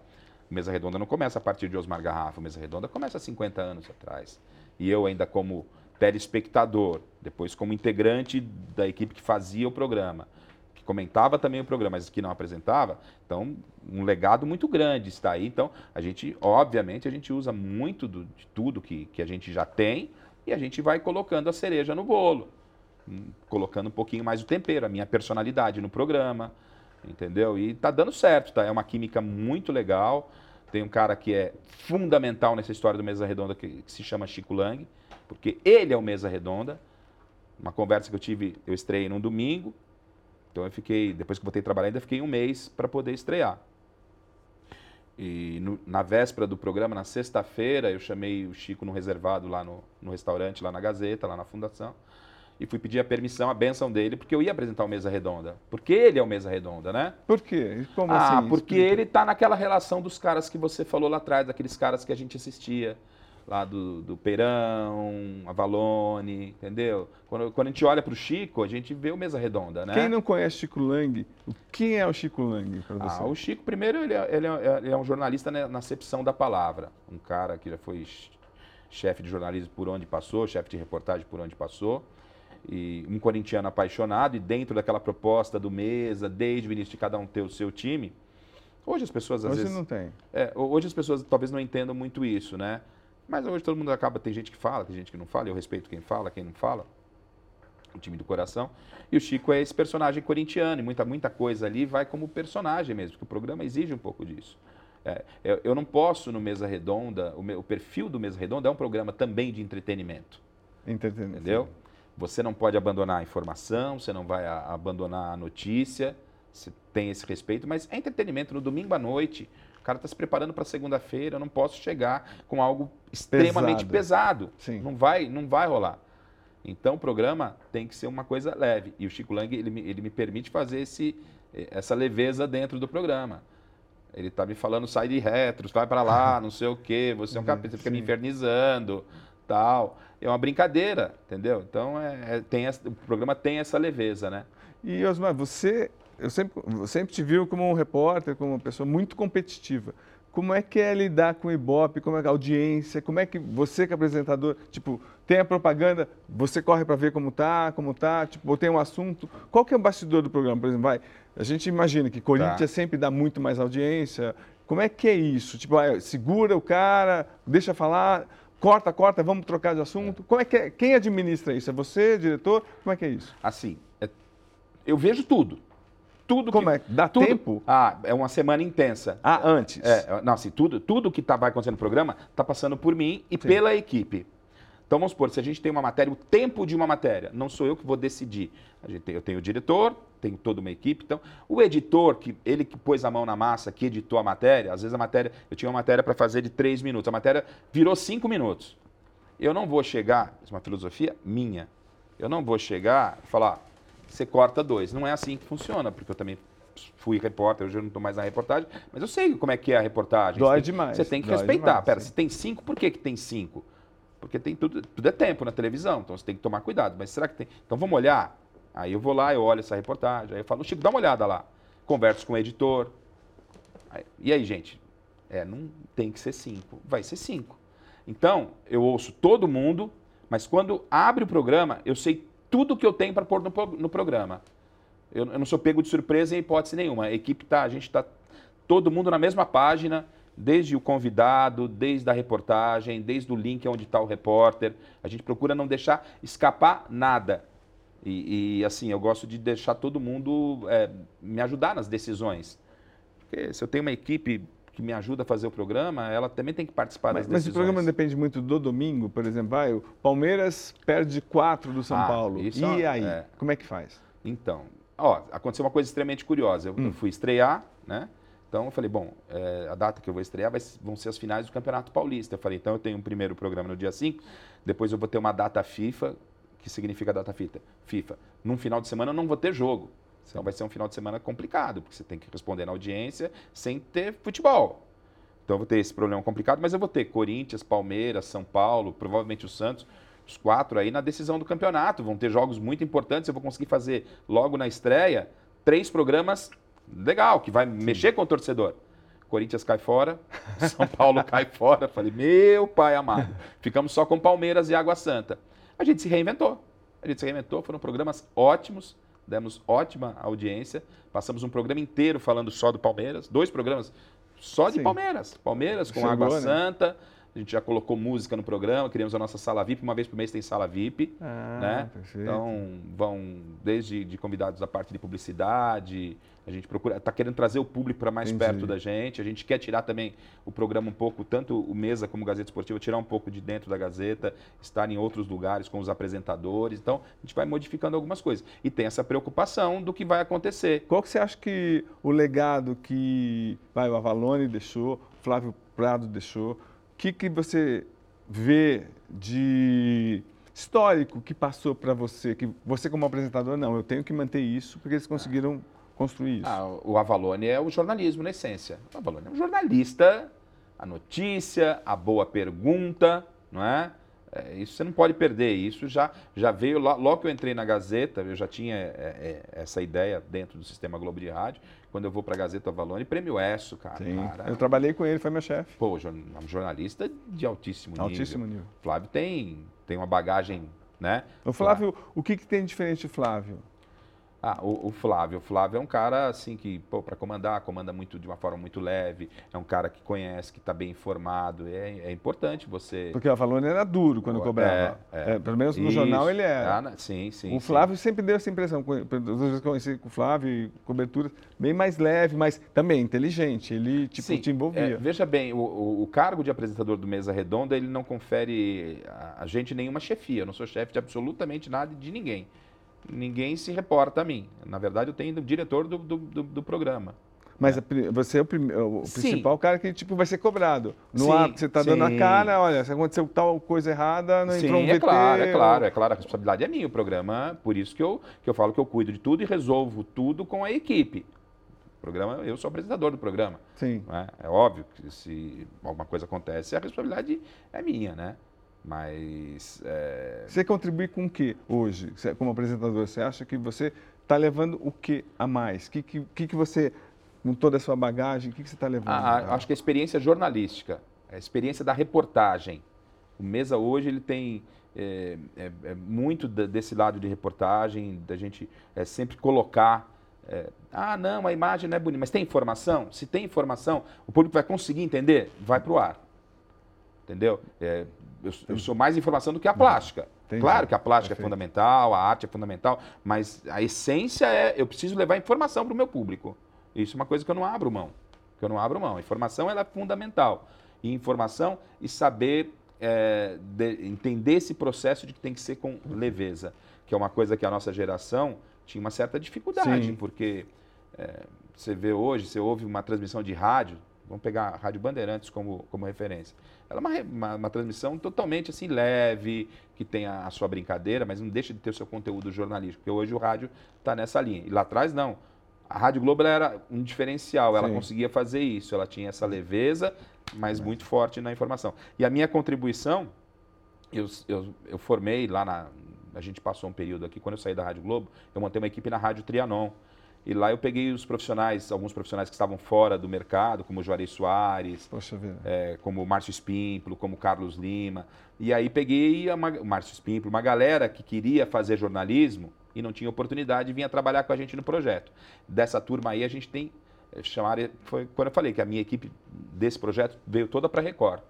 O Mesa Redonda não começa a partir de Osmar Garrafa, o Mesa Redonda começa há 50 anos atrás. E eu ainda como telespectador, depois como integrante da equipe que fazia o programa, que comentava também o programa, mas que não apresentava, então um legado muito grande está aí. Então a gente, obviamente, a gente usa muito do- de tudo que, que a gente já tem e a gente vai colocando a cereja no bolo, Hum, colocando um pouquinho mais o tempero, a minha personalidade no programa, entendeu? E tá dando certo, tá? É uma química muito legal. Tem um cara que é fundamental nessa história do Mesa Redonda que, que se chama Chico Lang, porque ele é o Mesa Redonda. Uma conversa que eu tive, eu estreiei num domingo, então eu fiquei, depois que voltei a trabalhar, ainda fiquei um mês para poder estrear. E no- na véspera do programa, na sexta-feira, eu chamei o Chico no reservado lá no, no restaurante, lá na Gazeta, lá na Fundação, e fui pedir a permissão, a benção dele, porque eu ia apresentar o Mesa Redonda. Porque ele é o Mesa Redonda, né? Por quê? Como ah, assim? porque Explica. ele tá naquela relação dos caras que você falou lá atrás, daqueles caras que a gente assistia. Lá do, do Peirão, Avalone, entendeu? Quando, quando a gente olha pro Chico, a gente vê o Mesa Redonda, né? Quem não conhece Chico Lang, o quem é o Chico Lang para você? Ah, o Chico, primeiro, ele é, ele é- ele é um jornalista na acepção da palavra. Um cara que já foi ch- chefe de jornalismo por onde passou, chefe de reportagem por onde passou. E um corintiano apaixonado, e dentro daquela proposta do Mesa, desde o início de cada um ter o seu time. Hoje as pessoas, às Hoje vezes. não tem. É, hoje as pessoas talvez não entendam muito isso, né? Mas hoje todo mundo acaba, tem gente que fala, tem gente que não fala, eu respeito quem fala, quem não fala. o time do coração. E o Chico é esse personagem corintiano, e muita, muita coisa ali vai como personagem mesmo, porque o programa exige um pouco disso. É, eu, eu, não posso, no Mesa Redonda, o, meu, o, perfil do Mesa Redonda é um programa também de entretenimento. Entretenimento. Entendeu? Você não pode abandonar a informação, você não vai a, abandonar a notícia, você tem esse respeito, mas é entretenimento no domingo à noite. O cara está se preparando para segunda-feira, eu não posso chegar com algo extremamente pesado. pesado. Não vai, não vai rolar. Então o programa tem que ser uma coisa leve. E o Chico Lang, ele, ele me permite fazer esse, essa leveza dentro do programa. Ele está me falando, sai de retros, vai para lá, não sei o quê, você é um uhum, capeta, você fica me infernizando, tal. É uma brincadeira, entendeu? Então, é, é, tem essa, o programa tem essa leveza, né? E, Osmar, você, eu sempre, eu sempre te vi como um repórter, como uma pessoa muito competitiva. Como é que é lidar com o Ibope, como é que é a audiência, como é que você que é apresentador, tipo, tem a propaganda, você corre para ver como tá, como tá, tipo, ou tem um assunto. Qual que é o bastidor do programa, por exemplo? Vai, a gente imagina que Corinthians tá. sempre dá muito mais audiência. Como é que é isso? Tipo, segura o cara, deixa falar, corta, corta, vamos trocar de assunto. É. Como é que é? Quem administra isso? É você, diretor? Como é que é isso? Assim, é, eu vejo tudo tudo Como que, é? Dá tudo, tempo? Ah, é uma semana intensa. Ah, antes? É, não, assim, tudo, tudo que tá, vai acontecer no programa está passando por mim e Sim. pela equipe. Então vamos supor, se a gente tem uma matéria, o tempo de uma matéria, não sou eu que vou decidir. A gente tem, eu tenho o diretor, tenho toda uma equipe. Então, o editor, que ele que pôs a mão na massa, que editou a matéria, às vezes a matéria, eu tinha uma matéria para fazer de três minutos, a matéria virou cinco minutos. Eu não vou chegar, isso é uma filosofia minha, eu não vou chegar e falar, você corta dois. Não é assim que funciona, porque eu também fui repórter, hoje eu não estou mais na reportagem, mas eu sei como é que é a reportagem. Dói você tem, demais. Você tem que respeitar. Demais, Pera, sim. se tem cinco, por que, que tem cinco? Porque tem tudo, tudo é tempo na televisão, então você tem que tomar cuidado. Mas será que tem? Então vamos olhar? Aí eu vou lá, eu olho essa reportagem, aí eu falo, Chico, dá uma olhada lá. Converso com o editor. Aí, e aí, gente? É, não tem que ser cinco. Vai ser cinco. Então, eu ouço todo mundo, mas quando abre o programa, eu sei tudo que eu tenho para pôr no, no programa. Eu, eu, não sou pego de surpresa em hipótese nenhuma. A equipe tá, a gente está todo mundo na mesma página, desde o convidado, desde a reportagem, desde o link onde está o repórter. A gente procura não deixar escapar nada. E, e assim, eu gosto de deixar todo mundo é, me ajudar nas decisões. Porque se eu tenho uma equipe que me ajuda a fazer o programa, ela também tem que participar mas, das decisões. Mas o programa depende muito do domingo, por exemplo, vai, o Palmeiras perde quatro do São ah, Paulo. e é aí, é... como é que faz? Então, ó, aconteceu uma coisa extremamente curiosa. Eu, hum. eu fui estrear, né? Então eu falei, bom, é, a data que eu vou estrear vai, vão ser as finais do Campeonato Paulista. Eu falei, então eu tenho um primeiro programa no dia 5, depois eu vou ter uma data FIFA, que significa data FIFA. FIFA. Num final de semana eu não vou ter jogo. Então vai ser um final de semana complicado, porque você tem que responder na audiência sem ter futebol. Então eu vou ter esse problema complicado, mas eu vou ter Corinthians, Palmeiras, São Paulo, provavelmente o Santos, os quatro aí na decisão do campeonato. Vão ter jogos muito importantes. Eu vou conseguir fazer logo na estreia três programas legal, que vai mexer com o torcedor. Corinthians cai fora, São Paulo cai fora. Falei, meu pai amado. Ficamos só com Palmeiras e Água Santa. A gente se reinventou. A gente se reinventou, foram programas ótimos demos ótima audiência. Passamos um programa inteiro falando só do Palmeiras, dois programas só de Sim. Palmeiras. Palmeiras com Chegou, Água né? Santa. A gente já colocou música no programa, criamos a nossa sala VIP, uma vez por mês tem sala VIP. Ah, né? Perfeito. Então vão desde de convidados da parte de publicidade, a gente procura, está querendo trazer o público para mais Entendi. perto da gente. A gente quer tirar também o programa um pouco, tanto o Mesa como o Gazeta Esportiva, tirar um pouco de dentro da Gazeta, estar em outros lugares com os apresentadores. Então, a gente vai modificando algumas coisas. E tem essa preocupação do que vai acontecer. Qual que você acha que o legado que vai, o Avalone deixou, Flávio Prado deixou, que, que você vê de histórico que passou para você, que você como apresentador, não, eu tenho que manter isso, porque eles conseguiram construir isso? Ah, o Avalone é o jornalismo na essência. O Avalone é um jornalista, a notícia, a boa pergunta, não é? é isso você não pode perder. Isso já, já veio, logo que eu entrei na Gazeta, eu já tinha é, é, essa ideia dentro do sistema Globo de Rádio, quando eu vou para a Gazeta Avalone, prêmio ESSO, cara, Sim. cara. Eu trabalhei com ele, foi meu chefe. Pô, um jornalista de altíssimo nível. Altíssimo nível. Flávio tem, tem uma bagagem, né? O Flávio, o que, que tem de diferente de Flávio? Ah, o, o, Flávio. O Flávio é um cara, assim, que, pô, para comandar, comanda muito de uma forma muito leve. É um cara que conhece, que está bem informado. É, é importante você. Porque o Valone era duro quando cobrava. É, é. é, pelo menos no Isso. jornal ele era. Ah, sim, sim. O Flávio sim. sempre deu essa impressão. Às vezes conheci com o Flávio, cobertura bem mais leve, mas também inteligente. Ele, tipo, sim. te envolvia. É, veja bem, o, o, o, cargo de apresentador do Mesa Redonda, ele não confere a, a gente nenhuma chefia. Eu não sou chefe de absolutamente nada de ninguém ninguém se reporta a mim. Na verdade, eu tenho o diretor do, do, do, do programa. Mas é. você é o, o principal cara que tipo, vai ser cobrado. No sim, ar que você está dando a cara, olha, se aconteceu tal coisa errada, não sim, entrou um é VT, claro, é claro, é claro, a responsabilidade é minha, o programa, por isso que eu, que eu falo que eu cuido de tudo e resolvo tudo com a equipe. O programa, eu sou apresentador do programa. Sim. É, é óbvio que se alguma coisa acontece, a responsabilidade é minha, né? Mas. É... Você contribui com o que hoje, como apresentador? Você acha que você está levando o que a mais? O que, que, que você, com toda a sua bagagem, o que, que você está levando? Ah, acho que a experiência jornalística, a experiência da reportagem. O Mesa hoje ele tem é, é, é muito desse lado de reportagem, da gente é, sempre colocar. É, ah, não, a imagem não é bonita, mas tem informação? Se tem informação, o público vai conseguir entender? Vai para o ar. Entendeu? Eu, eu, sou mais informação do que a plástica. Entendi. Claro que a plástica é Perfeito. é fundamental, a arte é fundamental, mas a essência é eu preciso levar informação para o meu público. Isso é uma coisa que eu não abro mão. Que eu não abro mão. A informação ela é fundamental. E informação e saber é, de, entender esse processo de que tem que ser com leveza, que é uma coisa que a nossa geração tinha uma certa dificuldade, Sim. porque é, você vê hoje, você ouve uma transmissão de rádio, vamos pegar a Rádio Bandeirantes como, como referência. Ela é uma, uma, uma, transmissão totalmente assim leve, que tem a, a, sua brincadeira, mas não deixa de ter o seu conteúdo jornalístico, porque hoje o rádio está nessa linha. E lá atrás, não. A Rádio Globo era um diferencial, ela Sim. conseguia fazer isso, ela tinha essa leveza, mas muito forte na informação. E a minha contribuição, eu, eu, eu formei lá na. A gente passou um período aqui, quando eu saí da Rádio Globo, eu montei uma equipe na Rádio Trianon. E lá eu peguei os profissionais, alguns profissionais que estavam fora do mercado, como o Juarez Soares, é, como o Márcio Espímpolo, como o Carlos Lima. E aí peguei uma, o Márcio Espímpolo, uma galera que queria fazer jornalismo e não tinha oportunidade e vinha trabalhar com a gente no projeto. Dessa turma aí a gente tem, é, chamar, foi quando eu falei que a minha equipe desse projeto veio toda para Record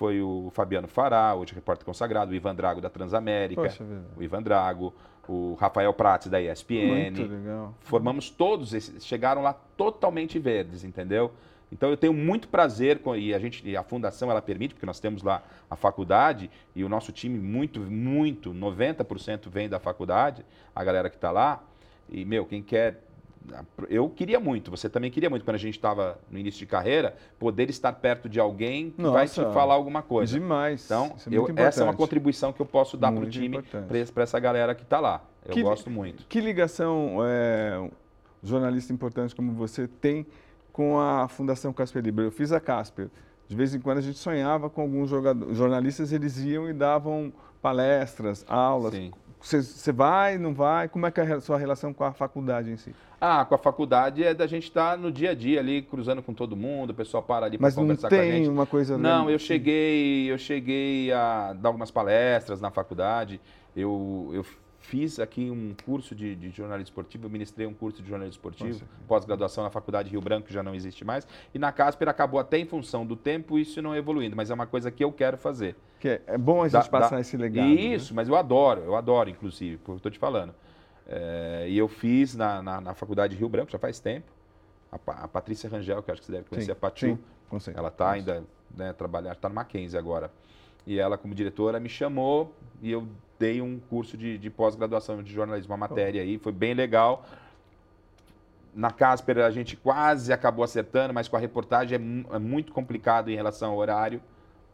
foi o Fabiano Fará, hoje repórter consagrado, o Ivan Drago da Transamérica, Poxa, o Ivan Drago, o Rafael Prates da ESPN. Muito legal. Formamos todos esses, chegaram lá totalmente verdes, entendeu? Então eu tenho muito prazer com e a gente e a fundação ela permite porque nós temos lá a faculdade e o nosso time muito muito 90% vem da faculdade, a galera que está lá. E meu, quem quer eu queria muito, você também queria muito, quando a gente estava no início de carreira, poder estar perto de alguém que Nossa, vai te falar alguma coisa. Demais. Então, é eu, essa é uma contribuição que eu posso dar para o time, para essa galera que está lá. Eu que, gosto muito. Que ligação é, jornalista importante como você tem com a Fundação Casper Libre? Eu fiz a Casper. De vez em quando a gente sonhava com alguns jornalistas, eles iam e davam palestras, aulas. Sim. Você vai, não vai? Como é que é a sua relação com a faculdade em si? Ah, com a faculdade é da gente estar tá no dia a dia ali, cruzando com todo mundo, o pessoal para ali para conversar com a gente. Mas não tem uma coisa... Não, eu cheguei, eu cheguei a dar algumas palestras na faculdade, eu, eu fiz aqui um curso de, de, jornalismo esportivo, eu ministrei um curso de jornalismo esportivo, pós-graduação na Faculdade Rio Branco, que já não existe mais, e na Casper acabou até em função do tempo isso não evoluindo, mas é uma coisa que eu quero fazer. Que é, é bom a gente da, passar da, esse legado. Né? Isso, né? mas eu adoro, eu adoro, inclusive, porque eu estou te falando. É, e eu fiz na, na, na, Faculdade Rio Branco, já faz tempo, a, a, Patrícia Rangel, que acho que você deve conhecer, sim, a Patu, sim, ela está ainda, né, trabalhar, está no Mackenzie agora. E ela, como diretora, me chamou e eu dei um curso de, de pós-graduação de jornalismo, uma matéria aí, foi bem legal. Na Casper a gente quase acabou acertando, mas com a reportagem é, é muito complicado em relação ao horário,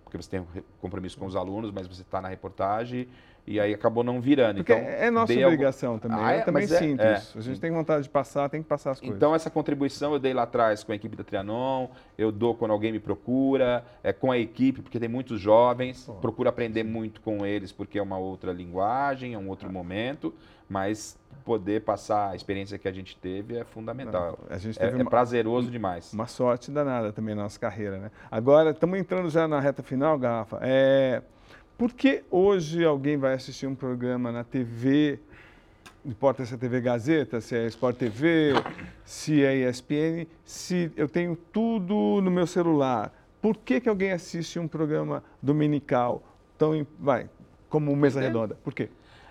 porque você tem um compromisso com os alunos, mas você está na reportagem e aí acabou não virando. Porque então, é nossa obrigação algum... também. Ah, é? eu também é, sinto é, isso. A gente tem vontade de passar, tem que passar as coisas. Então essa contribuição eu dei lá atrás com a equipe da Trianon, eu dou quando alguém me procura, é com a equipe, porque tem muitos jovens, Pô, procuro aprender muito com eles, porque é uma outra linguagem, é um outro ah. momento, mas poder passar a experiência que a gente teve é fundamental. Não, a gente teve é, é uma, é prazeroso demais. Uma sorte danada também na nossa carreira, né? Agora, estamos entrando já na reta final, Garrafa. É... Por que hoje alguém vai assistir um programa na TV não importa se é TV Gazeta, se é Sport TV, se é ESPN, se eu tenho tudo no meu celular, por que, que alguém assiste um programa dominical tão, vai, como Mesa Redonda? Por quê?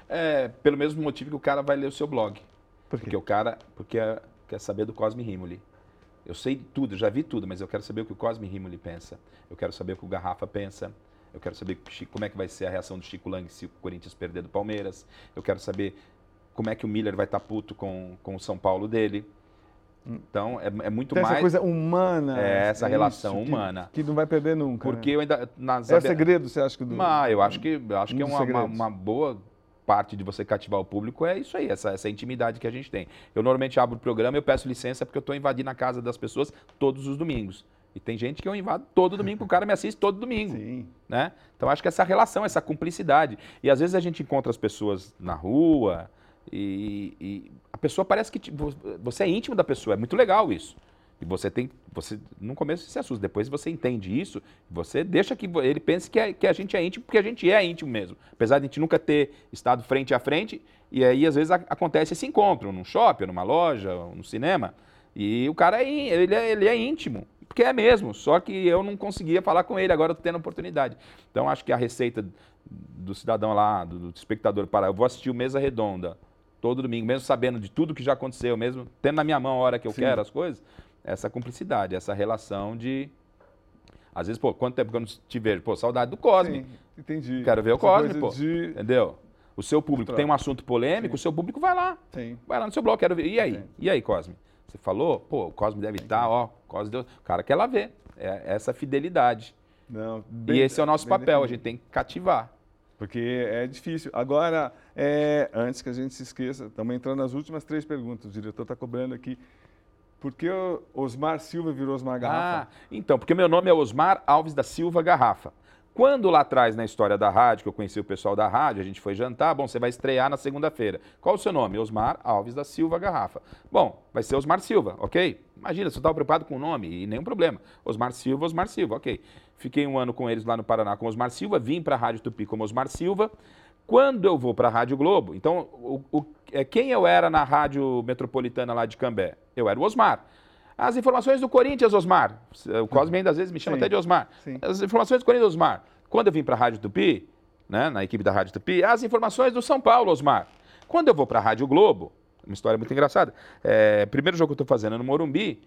É, pelo mesmo motivo que o cara vai ler o seu blog. Por quê? Porque o cara porque é, quer saber do Cosme Rimoli. Eu sei tudo, já vi tudo, mas eu quero saber o que o Cosme Rimoli pensa. Eu quero saber o que o Garrafa pensa. Eu quero saber como é que vai ser a reação do Chico Lang se o Corinthians perder do Palmeiras. Eu quero saber como é que o Miller vai estar puto com, com o São Paulo dele. Então, é, é muito Tem mais... essa coisa humana. É, essa relação isso, humana. Que, que, não vai perder nunca. Porque né? eu ainda... Nas É segredo, você acha que... Do... Mas eu acho que, eu acho um que é uma, uma, uma boa parte de você cativar o público é isso aí, essa, essa intimidade que a gente tem. Eu normalmente abro o programa, eu peço licença porque eu estou invadindo a casa das pessoas todos os domingos. E tem gente que eu invado todo domingo, o cara me assiste todo domingo. Sim. Né? Então acho que essa relação, essa cumplicidade. E às vezes a gente encontra as pessoas na rua e, e a pessoa parece que você é íntimo da pessoa, é muito legal isso. E você tem, você no começo você se assusta, depois você entende isso, você deixa que ele pense que, é, que a gente é íntimo, porque a gente é íntimo mesmo. Apesar de a gente nunca ter estado frente a frente, e aí às vezes a, acontece esse encontro, num shopping, numa loja, no cinema, e o cara é, ele é, ele é íntimo, porque é mesmo, só que eu não conseguia falar com ele, agora eu tô tendo a oportunidade. Então acho que a receita do cidadão lá, do, do espectador, para eu vou assistir o Mesa Redonda todo domingo, mesmo sabendo de tudo que já aconteceu, mesmo tendo na minha mão a hora que eu Sim. quero as coisas, essa cumplicidade, essa relação de. Às vezes, pô, quanto tempo que eu não te vejo? Pô, saudade do Cosme. Sim, entendi. Quero ver o Essa Cosme, pô. De... Entendeu? O seu público tem um assunto polêmico, o seu público vai lá. Sim. Vai lá no seu blog, quero ver. E aí? Sim. E aí, Cosme? Você falou? Pô, o Cosme deve estar, ó. Cosme deu... O cara quer lá ver. É essa fidelidade. Não, e bem- esse é o nosso bem papel, a gente tem que cativar. Porque é difícil. Agora, é, antes que a gente se esqueça, estamos entrando nas últimas três perguntas. O diretor está cobrando aqui. Por que Osmar Silva virou Osmar Ah, Garrafa? então, porque meu nome é Osmar Alves da Silva Garrafa. Quando lá atrás, na história da rádio, que eu conheci o pessoal da rádio, a gente foi jantar, bom, você vai estrear na segunda-feira. Qual o seu nome? Osmar Alves da Silva Garrafa. Bom, vai ser Osmar Silva, ok? Imagina, você estava preocupado com o nome e nenhum problema. Osmar Silva, Osmar Silva, ok. Fiquei um ano com eles lá no Paraná com Osmar Silva, vim para a Rádio Tupi como Osmar Silva. Quando eu vou para a Rádio Globo, então, o, o- é, quem eu era na Rádio Metropolitana lá de Cambé? Eu era o Osmar. As informações do Corinthians, Osmar. O Cosme ainda às vezes me chama Sim. até de Osmar. Sim. As informações do Corinthians, Osmar. Quando eu vim para a Rádio Tupi, né, na equipe da Rádio Tupi, as informações do São Paulo, Osmar. Quando eu vou para a Rádio Globo, uma história muito engraçada. É, primeiro jogo que eu estou fazendo no Morumbi,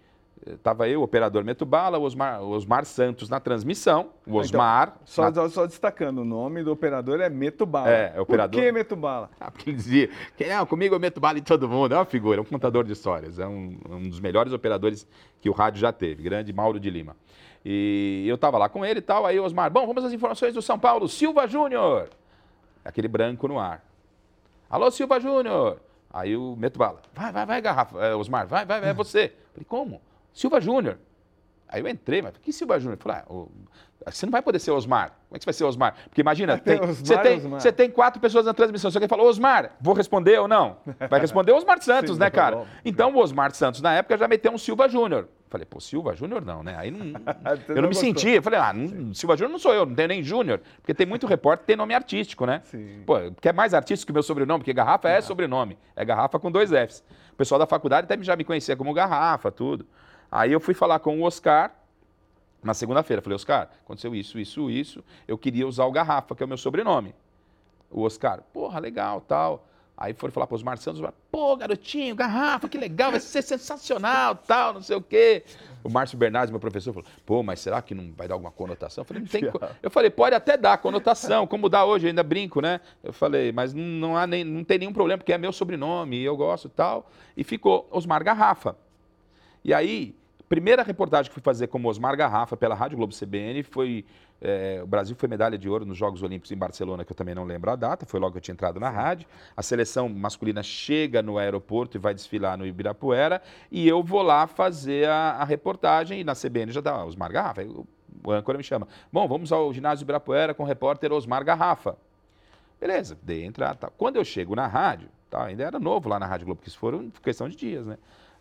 estava eu, o operador Metubala, o Osmar, Osmar Santos na transmissão, o Osmar. Só, na- só destacando, o nome do operador é Metubala. É, é operador. Por que Metubala? Ah, porque ele dizia, não, comigo eu meto bala em todo mundo. É uma figura, é um contador de histórias. É um, um dos melhores operadores que o rádio já teve, grande Mauro de Lima. E eu estava lá com ele e tal, aí o Osmar, bom, vamos às informações do São Paulo, Silva Júnior. Aquele branco no ar. Alô, Silva Júnior. Aí o meto bala, vai, vai, vai, garrafa, é, Osmar, vai, vai, vai, é você. Falei, como? Silva Júnior. Aí eu entrei, mas que Silva Júnior? Falei, ah, você não vai poder ser Osmar. Como é que você vai ser Osmar? Porque imagina, Tem Osmar você, tem, Osmar. você tem quatro pessoas na transmissão. Você quer falar, Osmar, vou responder ou não? Vai responder o Osmar Santos, Sim, né, cara? Então o Osmar Santos, na época, já meteu um Silva Júnior. Falei, pô, Silva Júnior não, né? Aí não, eu não não me sentia. Eu falei, ah, não, Silva Júnior não sou eu, não tenho nem Júnior. Porque tem muito repórter que tem nome artístico, né? Sim. Pô, quer mais artístico que o meu sobrenome? Porque Garrafa é sobrenome. É Garrafa com dois Fs. O pessoal da faculdade até já me conhecia como Garrafa, tudo. Aí eu fui falar com o Oscar na segunda-feira. Falei, Oscar, aconteceu isso, isso, isso. Eu queria usar o Garrafa, que é o meu sobrenome. O Oscar, porra, legal, tal. Aí foram falar para os Osmar Santos, pô, garotinho, garrafa, que legal, vai ser sensacional, tal, não sei o quê. O Márcio Bernardes, meu professor, falou, pô, mas será que não vai dar alguma conotação? Eu falei, não tem co- Eu falei, pode até dar conotação, como dá hoje, ainda brinco, né? Eu falei, mas não, há nem, não tem nenhum problema, porque é meu sobrenome, eu gosto e tal. E ficou Osmar Garrafa. E aí, primeira reportagem que fui fazer como Osmar Garrafa pela Rádio Globo CBN foi. eh, o Brasil foi medalha de ouro nos Jogos Olímpicos em Barcelona, que eu também não lembro a data, foi logo que eu tinha entrado na rádio. A seleção masculina chega no aeroporto e vai desfilar no Ibirapuera, e eu vou lá fazer a, a reportagem, e na CBN já dá Osmar Garrafa. Aí o, o âncora me chama. Bom, vamos ao ginásio Ibirapuera com o repórter Osmar Garrafa. Beleza, dei entrada. Tá. Quando eu chego na rádio, tá, ainda era novo lá na Rádio Globo, porque isso foram questão de dias, né?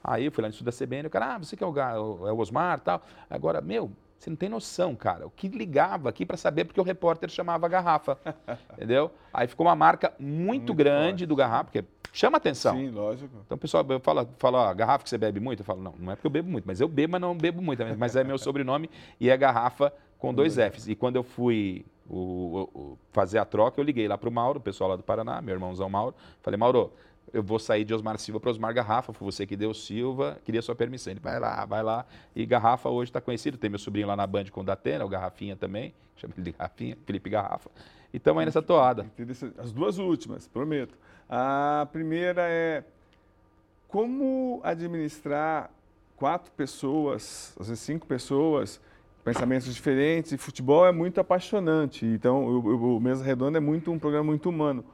Aí eu fui lá no estudo da CBN, o cara, ah, você que é o, é o Osmar tal. Agora, meu, Você não tem noção, cara. O que ligava aqui para saber porque o repórter chamava garrafa. entendeu? Aí ficou uma marca muito, muito grande forte. do garrafa, porque chama atenção. Sim, lógico. Então o pessoal fala, fala garrafa que você bebe muito? Eu falo, não, não é porque eu bebo muito, mas eu bebo, mas não bebo muito. Mas é meu sobrenome e é garrafa com dois Fs. E quando eu fui o, o, fazer a troca, eu liguei lá para o Mauro, o pessoal lá do Paraná, meu irmãozão Mauro. Falei, Mauro, eu vou sair de Osmar Silva para Osmar Garrafa, foi você que deu Silva, queria sua permissão. Ele vai lá, vai lá. E Garrafa hoje está conhecido, tem meu sobrinho lá na Band com o Datena, o Garrafinha também, chama ele de Garrafinha, Felipe Garrafa. E estamos aí nessa toada. As duas últimas, prometo. A primeira é como administrar quatro pessoas, às vezes cinco pessoas, pensamentos diferentes, e futebol é muito apaixonante. Então, o, o Mesa Redonda é muito um programa muito humano.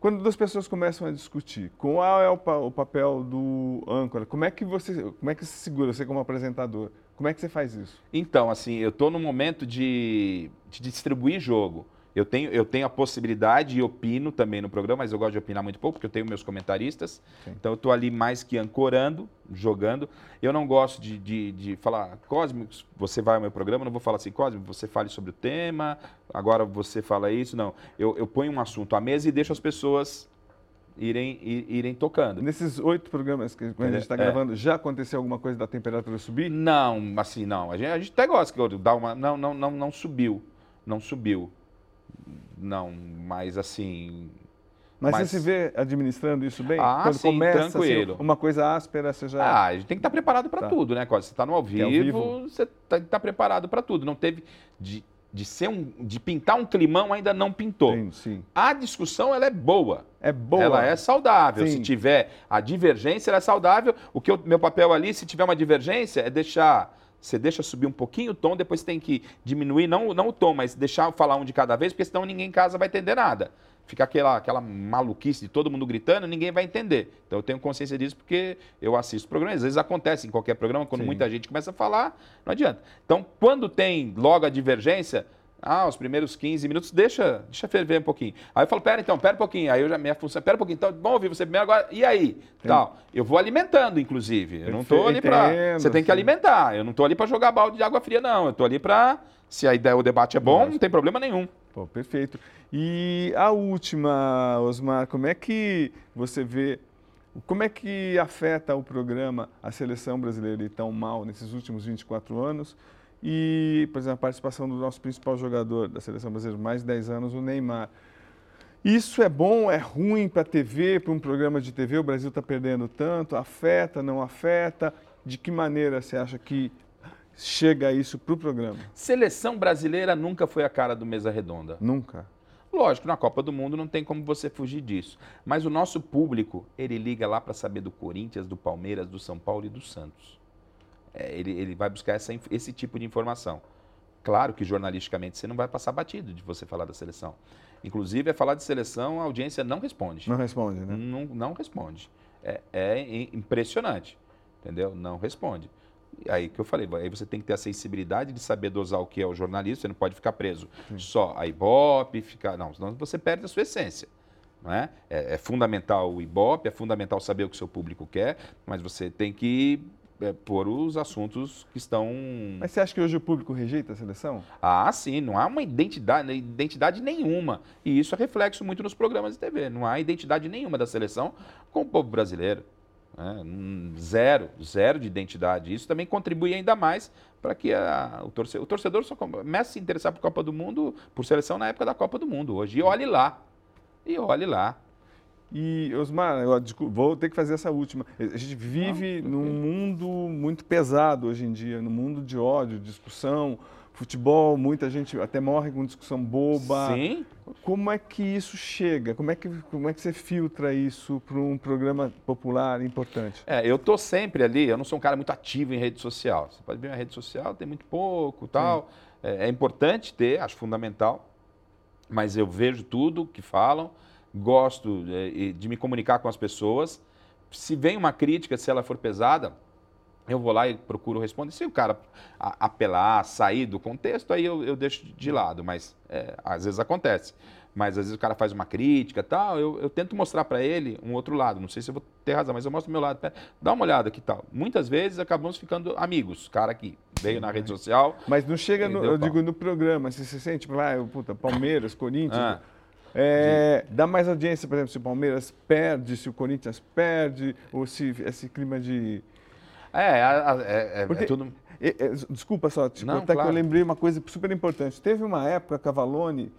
Quando duas pessoas começam a discutir, qual é o, o, papel do âncora? Como é que você, como é que se segura, você como apresentador? Como é que você faz isso? Então, assim, eu estou no momento de, de distribuir jogo. Eu tenho, eu tenho a possibilidade e opino também no programa, mas eu gosto de opinar muito pouco, porque eu tenho meus comentaristas. Sim. Então eu estou ali mais que ancorando, jogando. Eu não gosto de, de, de falar, Cosme, você vai ao meu programa, eu não vou falar assim, Cosme, você fale sobre o tema, agora você fala isso. Não. Eu, eu ponho um assunto à mesa e deixo as pessoas irem, irem tocando. Nesses oito programas que a gente está é. gravando, já aconteceu alguma coisa da temperatura subir? Não, assim, não. A gente, a gente até gosta que dar uma. Não, não, não, não subiu. Não subiu. Não, mas assim. Mas, mas, você se vê administrando isso bem? Ah, Quando sim, começa tranquilo. Assim, uma coisa áspera, você já. Ah, a gente tem que estar preparado para tá. tudo, né? Quando você está no ao vivo, é ao vivo, você tem que estar preparado para tudo. Não teve. De, de, ser um, de pintar um climão ainda não pintou. Sim, sim. A discussão ela é boa. É boa. Ela é saudável. Sim. Se tiver a divergência, ela é saudável. O que eu, meu papel ali, se tiver uma divergência, é deixar você deixa subir um pouquinho o tom, depois tem que diminuir, não, não o tom, mas deixar falar um de cada vez, porque senão ninguém em casa vai entender nada. Fica aquela, aquela maluquice de todo mundo gritando, ninguém vai entender. Então eu tenho consciência disso porque eu assisto programas. Às vezes acontece em qualquer programa, quando Sim. muita gente começa a falar, não adianta. Então, quando tem logo a divergência, ah, os primeiros 15 minutos, deixa, deixa ferver um pouquinho. Aí eu falo, pera então, pera um pouquinho. Aí eu já, minha função, pera um pouquinho, então, bom ouvir você primeiro agora, e aí? Tal. Eu vou alimentando, inclusive. Eu não estou ali para. Você tem que alimentar. Eu não estou ali para jogar balde de água fria, não. Eu estou ali para. Se a ideia, o debate é bom, não tem problema nenhum. Pô, perfeito. E a última, Osmar, como é que você vê como é que afeta o programa a seleção brasileira ir tão mal nesses últimos 24 anos? E, por exemplo, a participação do nosso principal jogador da seleção brasileira, mais de 10 anos, o Neymar. Isso é bom, é ruim para a TV, para um programa de TV? O Brasil está perdendo tanto? Afeta, não afeta? De que maneira você acha que chega isso para o programa? Seleção brasileira nunca foi a cara do Mesa Redonda. Nunca. Lógico, na Copa do Mundo não tem como você fugir disso. Mas o nosso público, ele liga lá para saber do Corinthians, do Palmeiras, do São Paulo e do Santos ele, ele vai buscar essa, esse tipo de informação. Claro que jornalisticamente você não vai passar batido de você falar da seleção. Inclusive, é falar de seleção, a audiência não responde. Não responde, né? Não, não responde. É, é impressionante, entendeu? Não responde. Aí que eu falei, aí você tem que ter a sensibilidade de saber dosar o que é o jornalismo, você não pode ficar preso Sim. só a Ibope, ficar. Não, senão você perde a sua essência. Não é? É, é fundamental o Ibope, é fundamental saber o que o seu público quer, mas você tem que é, por os assuntos que estão. Mas você acha que hoje o público rejeita a seleção? Ah, sim, não há uma identidade, identidade nenhuma. E isso é reflexo muito nos programas de TV. Não há identidade nenhuma da seleção com o povo brasileiro. Né? Zero, zero de identidade. Isso também contribui ainda mais para que a, o, torcedor, o torcedor só comece a se interessar por Copa do Mundo, por seleção na época da Copa do Mundo hoje. E olhe lá. E olhe lá. E, Osmar, eu, desculpa, vou ter que fazer essa última. A gente vive Não, num mundo muito pesado hoje em dia, num mundo de ódio, discussão, futebol, muita gente até morre com discussão boba. Sim. Como é que isso chega? Como é que, como é que você filtra isso para um programa popular importante? É, eu estou sempre ali, eu não sou um cara muito ativo em rede social. Você pode ver, a rede social tem muito pouco tal. É, é importante ter, acho fundamental, mas eu vejo tudo que falam gosto é, de me comunicar com as pessoas. Se vem uma crítica, se ela for pesada, eu vou lá e procuro responder. Se o cara apelar, sair do contexto, aí eu, eu deixo de lado, mas é, às vezes acontece. Mas às vezes o cara faz uma crítica tal, eu, eu tento mostrar para ele um outro lado. Não sei se eu vou ter razão, mas eu mostro o meu lado. Dá uma olhada aqui tal. Muitas vezes acabamos ficando amigos. O cara que veio na rede social. Mas não chega, no, eu pau. digo, no programa. Se você sente, tipo, ah, puta, Palmeiras, Corinthians. Ah. É, dá mais audiência, por exemplo, se o Palmeiras perde, se o Corinthians perde, ou se esse clima de é, é, é, é, Porque, é tudo. Desculpa só, tipo, Não, até claro. que eu lembrei uma coisa super importante. Teve uma época que a Valone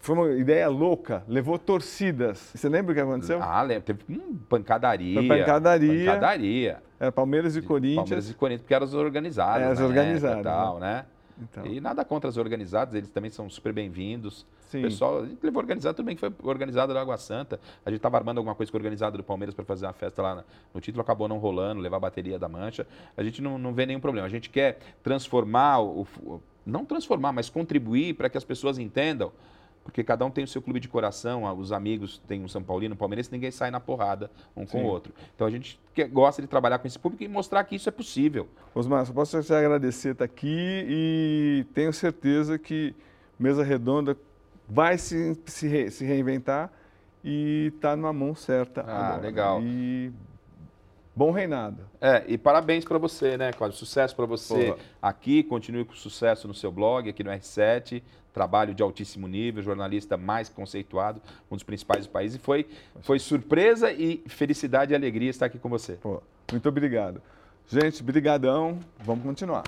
foi uma ideia louca, levou torcidas. Você lembra o que aconteceu? Ah, lembro. Teve hum, pancadaria. Foi pancadaria. Pancadaria. Era Palmeiras e Corinthians. Palmeiras e Corinthians, porque eram as organizadas. É, as organizadas. Tal, né? Então. E nada contra as organizadas, eles também são super bem-vindos. O pessoal, a gente levou organizado, tudo bem que foi organizado da Água Santa. A gente estava armando alguma coisa com organizado do Palmeiras para fazer uma festa lá no título, acabou não rolando, levar a bateria da mancha. A gente não, não vê nenhum problema. A gente quer transformar, o, não transformar, mas contribuir para que as pessoas entendam porque cada um tem o seu clube de coração, os amigos têm um São Paulino, um Palmeirense, ninguém sai na porrada um com o outro. Então a gente gosta de trabalhar com esse público e mostrar que isso é possível. Osmar, só posso te agradecer estar aqui e tenho certeza que Mesa Redonda vai se, se, re, se reinventar e está numa mão certa. Ah, agora. legal. E bom reinado. É, e parabéns para você, né, Cláudio? Sucesso para você Porra. aqui, continue com sucesso no seu blog, aqui no R7 trabalho de altíssimo nível, jornalista mais conceituado, um dos principais do país. E foi, foi surpresa e felicidade e alegria estar aqui com você. Pô, muito obrigado. Gente, brigadão. Vamos continuar.